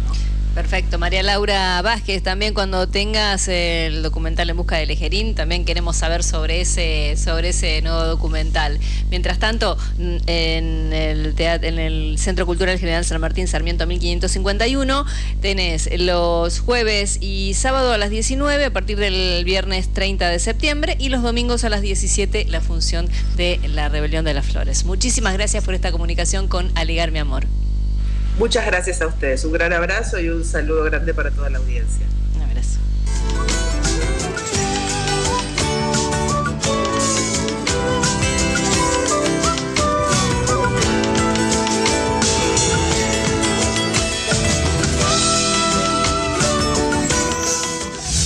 Perfecto. María Laura Vázquez, también cuando tengas el documental En Busca de Lejerín, también queremos saber sobre ese, sobre ese nuevo documental. Mientras tanto, en el, en el Centro Cultural General San Martín Sarmiento 1551, tenés los jueves y sábado a las 19, a partir del viernes 30 de septiembre, y los domingos a las 17, la función de la Rebelión de las Flores. Muchísimas gracias por esta comunicación con Aligar Mi Amor. Muchas gracias a ustedes. Un gran abrazo y un saludo grande para toda la audiencia. Un abrazo.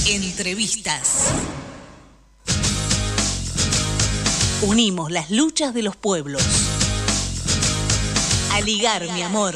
Entrevistas. Unimos las luchas de los pueblos. A ligar, mi amor.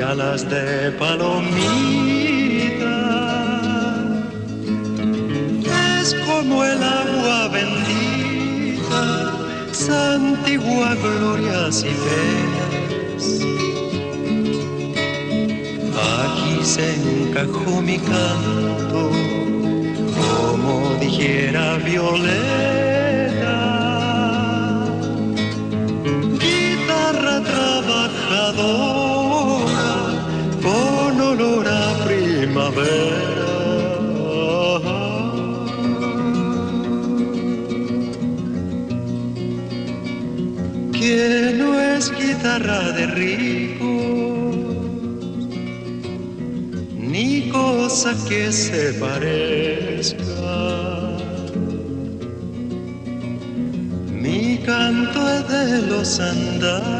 alas de palomita. Es como el agua bendita, santigua glorias y penas. Aquí se encajó mi canto, como dijera Violeta. con Que no es guitarra de rico, ni cosa que se parezca. Mi canto es de los andamios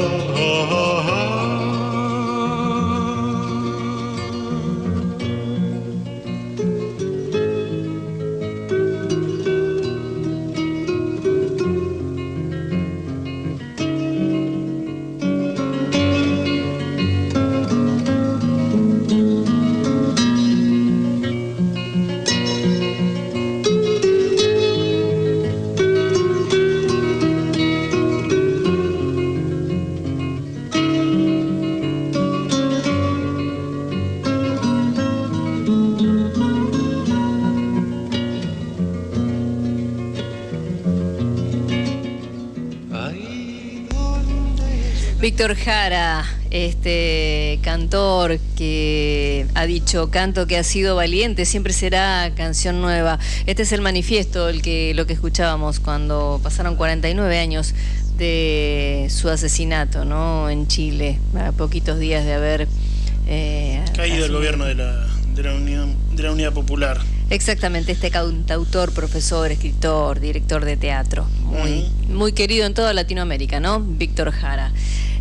Víctor Jara, este cantor que ha dicho canto que ha sido valiente, siempre será canción nueva. Este es el manifiesto, el que lo que escuchábamos cuando pasaron 49 años de su asesinato, ¿no? En Chile, a poquitos días de haber eh, Caído el gobierno de la, de la Unión de la Unidad Popular. Exactamente, este cantautor, profesor, escritor, director de teatro, muy, muy querido en toda Latinoamérica, ¿no? Víctor Jara.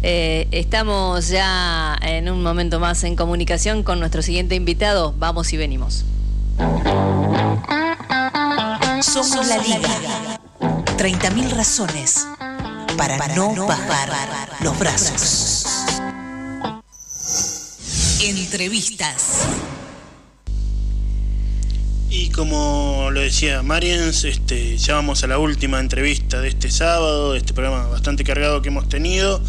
Eh, estamos ya en un momento más en comunicación con nuestro siguiente invitado. Vamos y venimos. Somos la Liga. 30.000 razones para, no bajar los brazos. Entrevistas. Y como lo decía Mariens, este, ya vamos a la última entrevista de este sábado, de este programa bastante cargado que hemos tenido.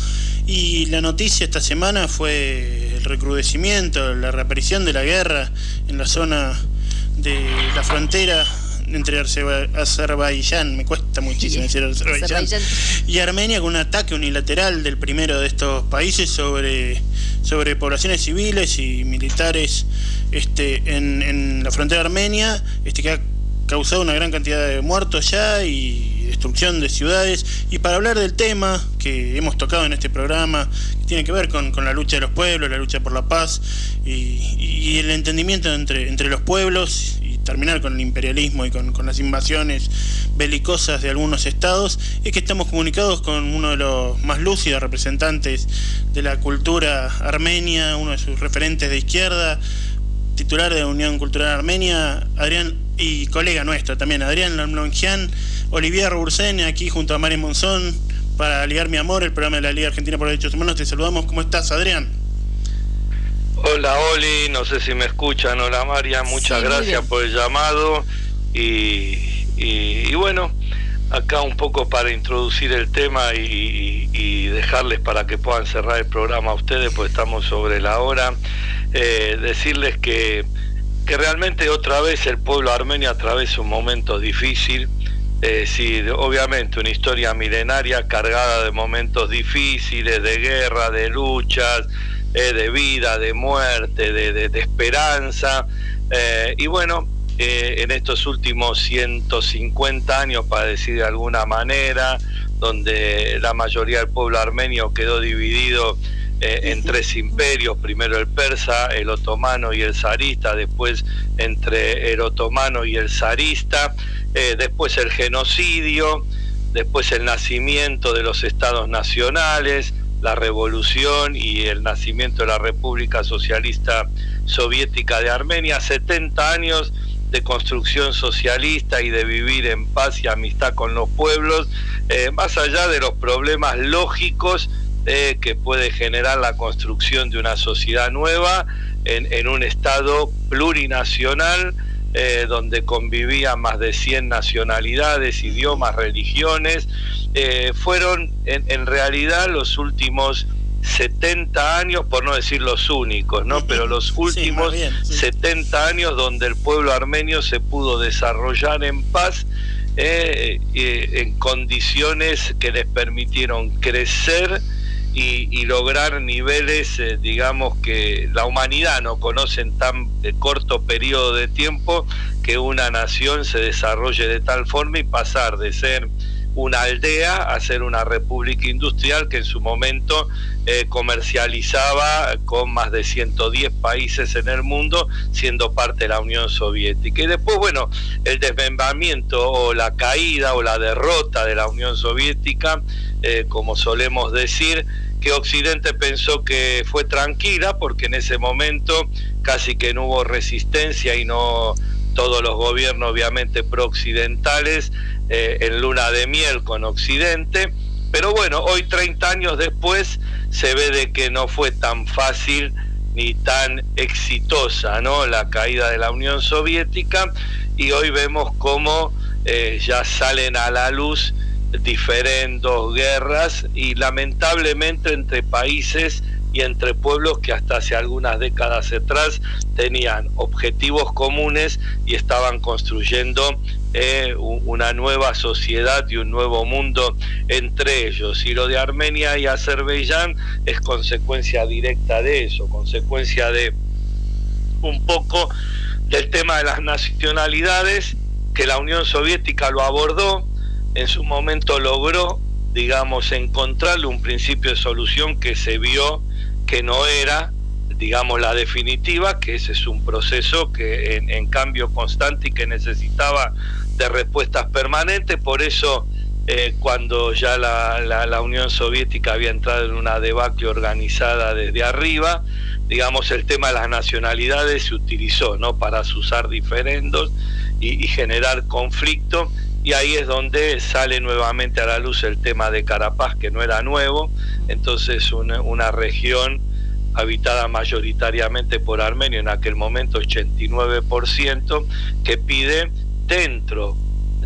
Y la noticia esta semana fue el recrudecimiento, la reaparición de la guerra en la zona de la frontera entre Azerba- Azerbaiyán, me cuesta muchísimo decir Azerbaiyán, Azerbaiyán. y Armenia con un ataque unilateral del primero de estos países sobre, sobre poblaciones civiles y militares este, en, en la frontera armenia, este, que ha causado una gran cantidad de muertos ya y destrucción de ciudades. Y para hablar del tema que hemos tocado en este programa, que tiene que ver con, con la lucha de los pueblos, la lucha por la paz y, y el entendimiento entre, entre los pueblos y terminar con el imperialismo y con, con las invasiones belicosas de algunos estados, es que estamos comunicados con uno de los más lúcidos representantes de la cultura armenia, uno de sus referentes de izquierda, titular de Unión Cultural Armenia, Adrián, y colega nuestro también, Adrián Longian, Olivier Bursen, aquí junto a Mario Monzón, para Ligar Mi Amor, el programa de la Liga Argentina por los Derechos Humanos. Te saludamos, ¿cómo estás, Adrián? Hola Oli, no sé si me escuchan, hola María, muchas Sí, gracias bien. por el llamado y, y- y bueno, acá un poco para introducir el tema y, dejarles para que puedan cerrar el programa a ustedes, pues estamos sobre la hora, eh, decirles que, que realmente otra vez el pueblo armenio atraviesa un momento difícil, eh, sí, obviamente una historia milenaria cargada de momentos difíciles, de guerra, de luchas, eh, de vida, de muerte, de, de- de esperanza. eh, y bueno, eh, en estos últimos 150 años, para decir de alguna manera, donde la mayoría del pueblo armenio quedó dividido eh, en tres imperios, primero el persa, el otomano y el zarista, después entre el otomano y el zarista, eh, después el genocidio, después el nacimiento de los estados nacionales, la revolución y el nacimiento de la República Socialista Soviética de Armenia, 70 años de construcción socialista y de vivir en paz y amistad con los pueblos, eh, más allá de los problemas lógicos eh, que puede generar la construcción de una sociedad nueva en, un Estado plurinacional eh, donde convivían más de 100 nacionalidades, idiomas, religiones, fueron en, en realidad los últimos 70 años, por no decir los únicos, ¿no? Pero los últimos 70 años donde el pueblo armenio se pudo desarrollar en paz eh, eh, en condiciones que les permitieron crecer y, lograr niveles, eh, digamos, que la humanidad no conoce en tan corto periodo de tiempo que una nación se desarrolle de tal forma y pasar de ser una aldea a ser una república industrial que en su momento eh, comercializaba con más de 110 países en el mundo, siendo parte de la Unión Soviética. Y después, bueno, el desmembramiento o la caída o la derrota de la Unión Soviética, eh, como solemos decir, que Occidente pensó que fue tranquila porque en ese momento casi que no hubo resistencia y no todos los gobiernos obviamente pro-occidentales eh, en luna de miel con Occidente, pero bueno, hoy 30 años después se ve de que no fue tan fácil ni tan exitosa ¿no? la caída de la Unión Soviética y hoy vemos cómo eh, ya salen a la luz diferentes guerras y lamentablemente entre países y entre pueblos que hasta hace algunas décadas atrás tenían objetivos comunes y estaban construyendo eh, una nueva sociedad y un nuevo mundo entre ellos. Y lo de Armenia y Azerbaiyán es consecuencia directa de eso, consecuencia de un poco del tema de las nacionalidades, que la Unión Soviética lo abordó, en su momento logró, digamos, encontrarle un principio de solución que se vio que no era, digamos, la definitiva, que ese es un proceso que en, cambio constante y que necesitaba de respuestas permanentes, por eso eh, cuando ya la, Unión Soviética había entrado en una debacle organizada desde arriba, digamos, el tema de las nacionalidades se utilizó, ¿no?, para usar diferendos y, y generar conflicto, y ahí es donde sale nuevamente a la luz el tema de Carapaz, que no era nuevo, entonces una, región habitada mayoritariamente por armenios, en aquel momento 89%, que pide dentro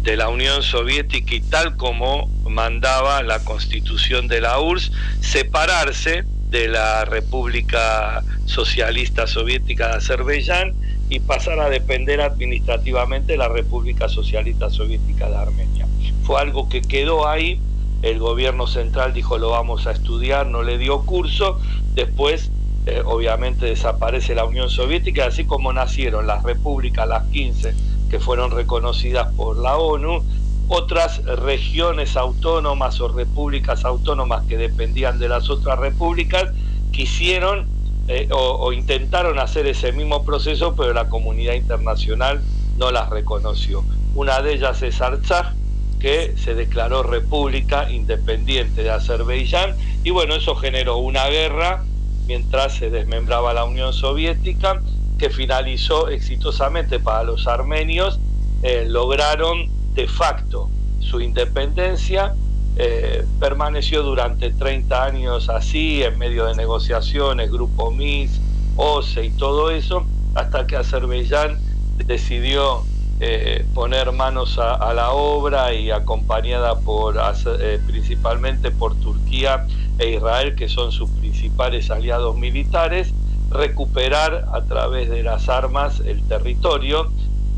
de la Unión Soviética y tal como mandaba la constitución de la URSS, separarse de la República Socialista Soviética de Azerbaiyán y pasar a depender administrativamente de la República Socialista Soviética de Armenia. Fue algo que quedó ahí, el gobierno central dijo lo vamos a estudiar, no le dio curso, después eh, obviamente desaparece la Unión Soviética, así como nacieron las repúblicas, las 15 que fueron reconocidas por la ONU, otras regiones autónomas o repúblicas autónomas que dependían de las otras repúblicas quisieron eh, o, intentaron hacer ese mismo proceso, pero la comunidad internacional no las reconoció. Una de ellas es Artsaj, que se declaró república independiente de Azerbaiyán, y bueno, eso generó una guerra mientras se desmembraba la Unión Soviética, que finalizó exitosamente para los armenios, eh, lograron de facto su independencia eh, permaneció durante 30 años así, en medio de negociaciones, Grupo MIS, OCE y todo eso, hasta que Azerbaiyán decidió eh, poner manos a, la obra y acompañada por eh, principalmente por Turquía e Israel, que son sus principales aliados militares, recuperar a través de las armas el territorio.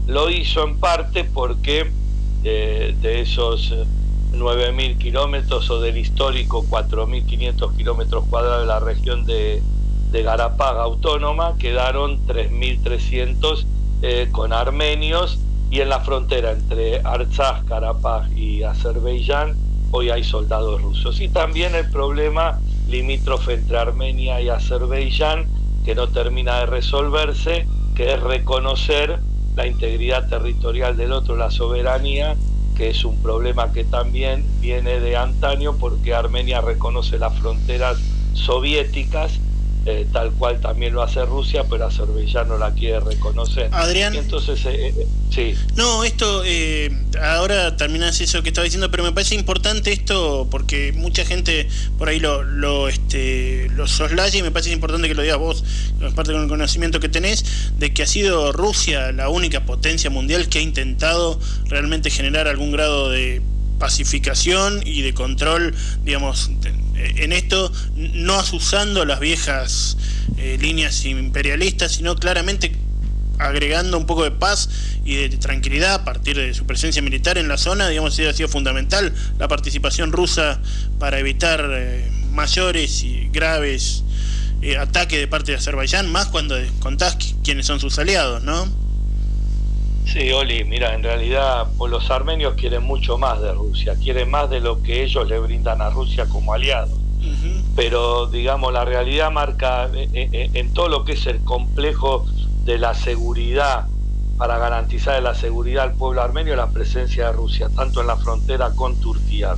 Lo hizo en parte porque de esos 9.000 kilómetros o del histórico 4.500 kilómetros cuadrados de la región de, de Garapag autónoma, quedaron 3.300 eh, con armenios y en la frontera entre Artsaj, Karapaj y Azerbaiyán hoy hay soldados rusos. Y también el problema limítrofe entre Armenia y Azerbaiyán que no termina de resolverse, que es reconocer la integridad territorial del otro, la soberanía, que es un problema que también viene de antaño porque Armenia reconoce las fronteras soviéticas, eh, tal cual también lo hace Rusia, pero Azerbaiyán no la quiere reconocer. Adrián. entonces, eh, eh, sí. No, esto, ahora terminas eso que estaba diciendo, pero me parece importante esto porque mucha gente por ahí lo, lo, este, lo soslaya y me parece importante que lo digas vos, aparte con el conocimiento que tenés, de que ha sido Rusia la única potencia mundial que ha intentado realmente generar algún grado de pacificación y de control, digamos, en esto, no asusando las viejas eh, líneas imperialistas, sino claramente agregando un poco de paz y de tranquilidad a partir de su presencia militar en la zona, digamos, ha sido fundamental la participación rusa para evitar eh, mayores y graves eh, ataques de parte de Azerbaiyán, más cuando contás quiénes son sus aliados, ¿no? Sí, Oli, mira, en realidad pues, los armenios quieren mucho más de Rusia, quieren más de lo que ellos le brindan a Rusia como aliados. Pero, digamos, la realidad marca eh, eh, en todo lo que es el complejo de la seguridad, para garantizar la seguridad al pueblo armenio, la presencia de Rusia, tanto en la frontera con Turquía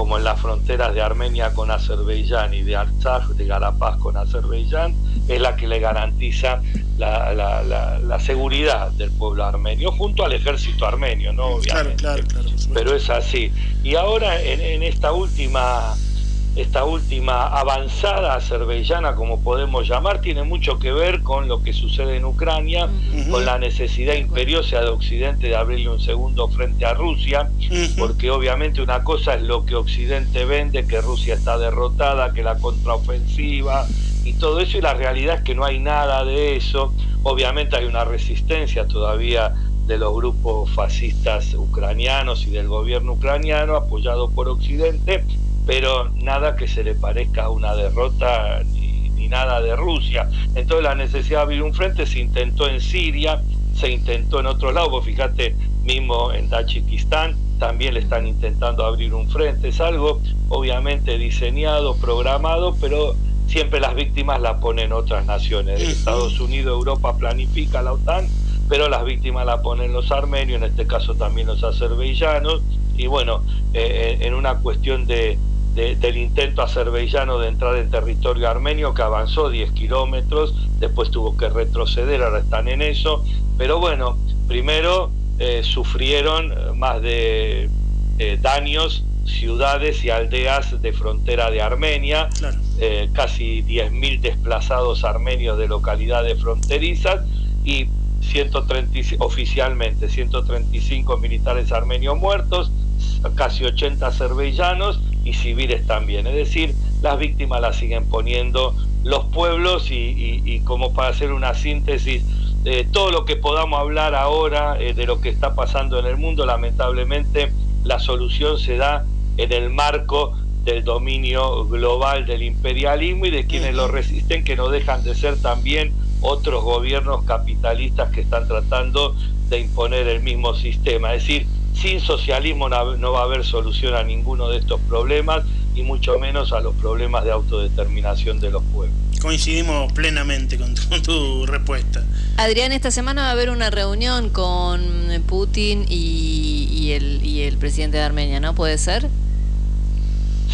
como en las fronteras de Armenia con Azerbaiyán y de Artsaj, de Garapaz con Azerbaiyán, es la que le garantiza la, seguridad del pueblo armenio, junto al ejército armenio, ¿no? Obviamente. Claro, claro, claro. Pero es así. Y ahora en esta última esta última avanzada azerbaiyana, como podemos llamar, tiene mucho que ver con lo que sucede en Ucrania, con la necesidad imperiosa de Occidente de abrirle un segundo frente a Rusia, porque obviamente una cosa es lo que Occidente vende, que Rusia está derrotada, que la contraofensiva y todo eso, y la realidad es que no hay nada de eso. Obviamente hay una resistencia todavía de los grupos fascistas ucranianos y del gobierno ucraniano apoyado por Occidente, pero nada que se le parezca a una derrota ni, nada de Rusia. Entonces la necesidad de abrir un frente se intentó en Siria, se intentó en otro lado, vos fíjate mismo en Tachikistán también le están intentando abrir un frente, es algo obviamente diseñado, programado, pero siempre las víctimas la ponen otras naciones. Estados Unidos, Europa planifica la OTAN, pero las víctimas la ponen los armenios, en este caso también los azerbaiyanos, y bueno, eh, en una cuestión de, del intento azerbaiyano de entrar en territorio armenio que avanzó 10 kilómetros, después tuvo que retroceder, ahora están en eso, pero bueno, primero eh, sufrieron más de eh, daños ciudades y aldeas de frontera de Armenia, eh, casi 10.000 desplazados armenios de localidades fronterizas y 130, oficialmente 135 militares armenios muertos, casi 80 azerbaiyanos y civiles también. Es decir, las víctimas las siguen poniendo los pueblos y, como para hacer una síntesis de todo lo que podamos hablar ahora eh, de lo que está pasando en el mundo, lamentablemente la solución se da en el marco del dominio global del imperialismo y de quienes lo resisten, que no dejan de ser también otros gobiernos capitalistas que están tratando de imponer el mismo sistema. Es decir, sin socialismo no va a haber solución a ninguno de estos problemas y mucho menos a los problemas de autodeterminación de los pueblos. Coincidimos plenamente con tu, respuesta. Adrián, esta semana va a haber una reunión con Putin y, el, y el presidente de Armenia, ¿no? ¿Puede ser?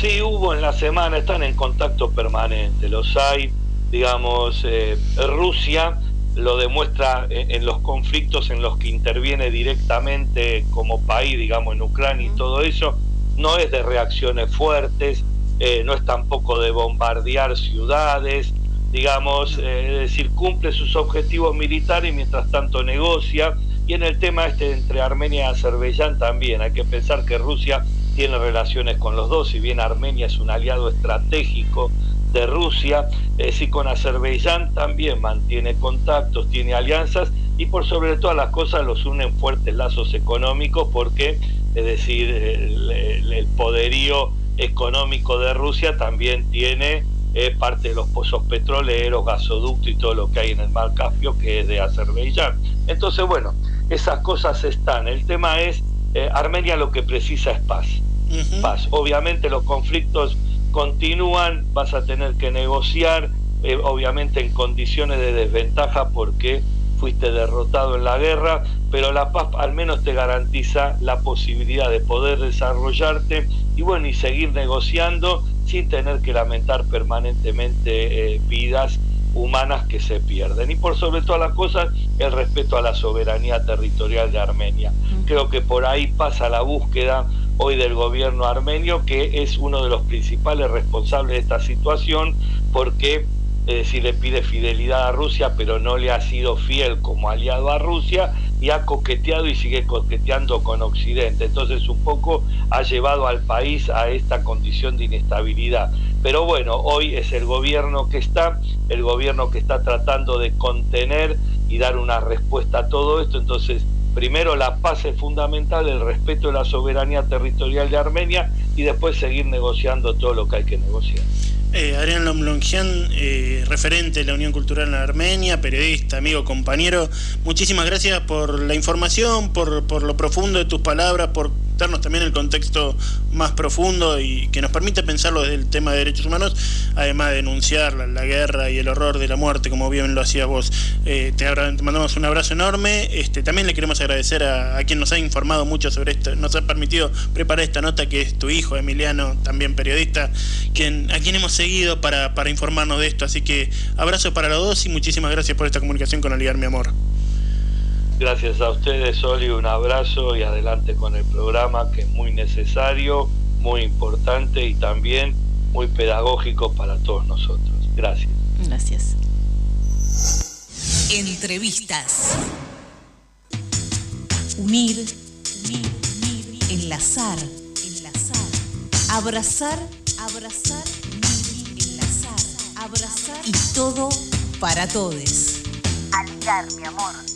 Sí, hubo en la semana, están en contacto permanente, los hay, digamos, eh, Rusia lo demuestra en, los conflictos en los que interviene directamente como país, digamos, en Ucrania y todo eso, no es de reacciones fuertes, eh, no es tampoco de bombardear ciudades, digamos, eh, es decir, cumple sus objetivos militares y mientras tanto negocia. Y en el tema este entre Armenia y Azerbaiyán también, hay que pensar que Rusia tiene relaciones con los dos, si bien Armenia es un aliado estratégico de Rusia, es y con Azerbaiyán también mantiene contactos, tiene alianzas y por sobre todas las cosas los unen fuertes lazos económicos porque, es decir, el, poderío económico de Rusia también tiene eh, parte de los pozos petroleros, gasoductos y todo lo que hay en el mar Caspio que es de Azerbaiyán. Entonces, bueno, esas cosas están. El tema es, eh, Armenia lo que precisa es paz. Paz. Obviamente los conflictos continúan, vas a tener que negociar, eh, obviamente en condiciones de desventaja porque fuiste derrotado en la guerra, pero la paz al menos te garantiza la posibilidad de poder desarrollarte y bueno, y seguir negociando sin tener que lamentar permanentemente eh, vidas humanas que se pierden. Y por sobre todas las cosas, el respeto a la soberanía territorial de Armenia. Creo que por ahí pasa la búsqueda hoy del gobierno armenio, que es uno de los principales responsables de esta situación, porque eh, si le pide fidelidad a Rusia, pero no le ha sido fiel como aliado a Rusia y ha coqueteado y sigue coqueteando con Occidente. Entonces un poco ha llevado al país a esta condición de inestabilidad. Pero bueno, hoy es el gobierno que está, el gobierno que está tratando de contener y dar una respuesta a todo esto. Entonces, primero la paz es fundamental, el respeto de la soberanía territorial de Armenia y después seguir negociando todo lo que hay que negociar. Eh, Adrián Lomlongian, eh, referente de la Unión Cultural en Armenia, periodista, amigo, compañero, muchísimas gracias por la información, por, por lo profundo de tus palabras, por darnos también el contexto más profundo y que nos permite pensarlo desde el tema de derechos humanos, además de denunciar la, guerra y el horror de la muerte, como bien lo hacías vos. Eh, te, mandamos un abrazo enorme. Este, también le queremos agradecer a, quien nos ha informado mucho sobre esto, nos ha permitido preparar esta nota, que es tu hijo, Emiliano, también periodista, quien, a quien hemos seguido para, para informarnos de esto. Así que abrazo para los dos y muchísimas gracias por esta comunicación con Aligar, mi amor. Gracias a ustedes, Oli, un abrazo y adelante con el programa que es muy necesario, muy importante y también muy pedagógico para todos nosotros. Gracias. Gracias. Entrevistas. Unir, unir, unir, enlazar, enlazar, abrazar, abrazar, unir, enlazar, abrazar y todo para todos. Aligar, mi amor.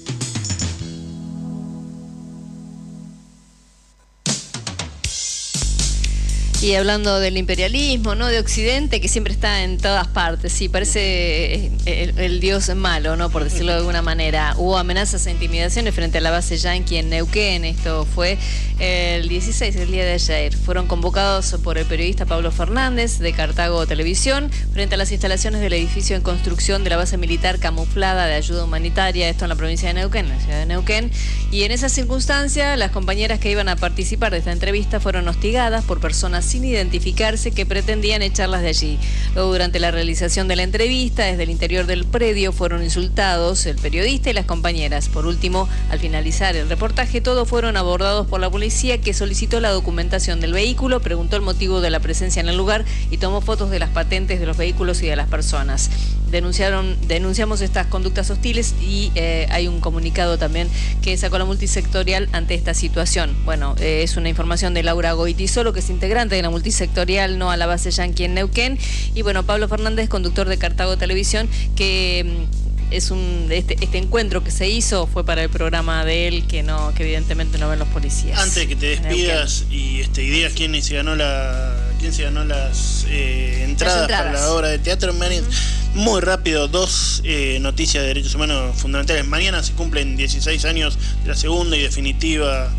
Y hablando del imperialismo, ¿no? De Occidente, que siempre está en todas partes, sí, parece eh, el, dios malo, ¿no? Por decirlo de alguna manera. Hubo amenazas e intimidaciones frente a la base yankee en Neuquén, esto fue el 16, el día de ayer. Fueron convocados por el periodista Pablo Fernández de Cartago Televisión frente a las instalaciones del edificio en construcción de la base militar camuflada de ayuda humanitaria, esto en la provincia de Neuquén, en la ciudad de Neuquén. Y en esa circunstancia, las compañeras que iban a participar de esta entrevista fueron hostigadas por personas sin identificarse que pretendían echarlas de allí. Luego, durante la realización de la entrevista, desde el interior del predio fueron insultados el periodista y las compañeras. Por último, al finalizar el reportaje, todos fueron abordados por la policía que solicitó la documentación del vehículo, preguntó el motivo de la presencia en el lugar y tomó fotos de las patentes de los vehículos y de las personas denunciaron, denunciamos estas conductas hostiles y eh, hay un comunicado también que sacó la multisectorial ante esta situación. Bueno, eh, es una información de Laura Goitisolo, que es integrante de la multisectorial No a la base Yankee en Neuquén. Y bueno, Pablo Fernández, conductor de Cartago Televisión, que mm, es un este, este, encuentro que se hizo fue para el programa de él que no que evidentemente no ven los policías. Antes de que te despidas y este, ideas quién se ganó la quién se ganó las, eh, entradas, para la obra de teatro. Muy rápido, dos eh, noticias de derechos humanos fundamentales. Mañana se cumplen 16 años de la segunda y definitiva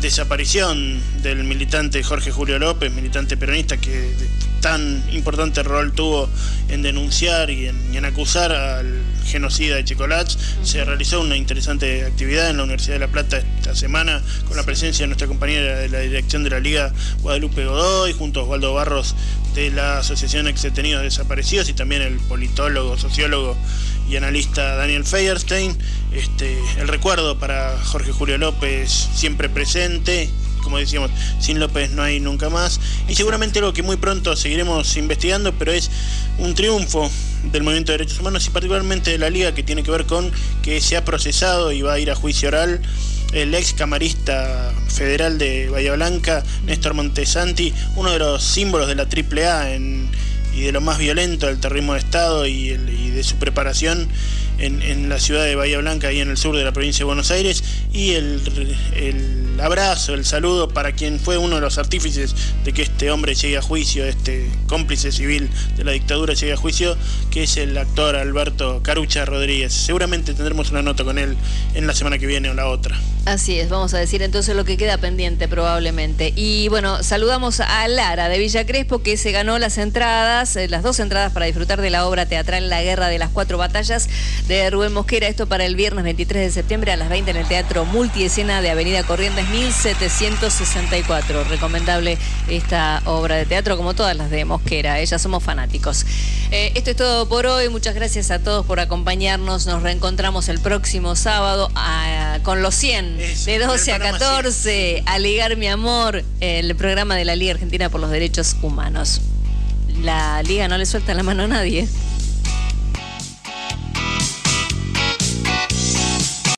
desaparición del militante Jorge Julio López, militante peronista que tan importante rol tuvo en denunciar y en, acusar al genocida de Chicolach. Se realizó una interesante actividad en la Universidad de La Plata esta semana con la presencia de nuestra compañera de la dirección de la Liga, Guadalupe Godoy, junto a Osvaldo Barros de la Asociación Exdetenidos Desaparecidos y también el politólogo, sociólogo y analista Daniel Feierstein. Este, el recuerdo para Jorge Julio López siempre presente como decíamos, sin López no hay nunca más. Y seguramente algo que muy pronto seguiremos investigando, pero es un triunfo del movimiento de derechos humanos y particularmente de la liga que tiene que ver con que se ha procesado y va a ir a juicio oral el ex camarista federal de Bahía Blanca, Néstor Montesanti, uno de los símbolos de la AAA en, y de lo más violento del terrorismo de Estado y, y de su preparación en, la ciudad de Bahía Blanca, y en el sur de la provincia de Buenos Aires, y el, el, abrazo, el saludo para quien fue uno de los artífices de que este hombre llegue a juicio, este cómplice civil de la dictadura llegue a juicio, que es el actor Alberto Carucha Rodríguez. Seguramente tendremos una nota con él en la semana que viene o la otra. Así es, vamos a decir entonces lo que queda pendiente probablemente. Y bueno, saludamos a Lara de Villa Crespo que se ganó las entradas, eh, las dos entradas para disfrutar de la obra teatral La Guerra de las Cuatro Batallas de Rubén Mosquera. Esto para el viernes 23 de septiembre a las 20 en el Teatro Multiescena de Avenida Corrientes 1764. Recomendable esta obra de teatro como todas las de Mosquera. Ellas somos fanáticos. Eh, esto es todo por hoy. Muchas gracias a todos por acompañarnos. Nos reencontramos el próximo sábado ah, con los 100 de 12 a 14, a Ligar Mi Amor, el programa de la Liga Argentina por los Derechos Humanos. La Liga no le suelta la mano a nadie.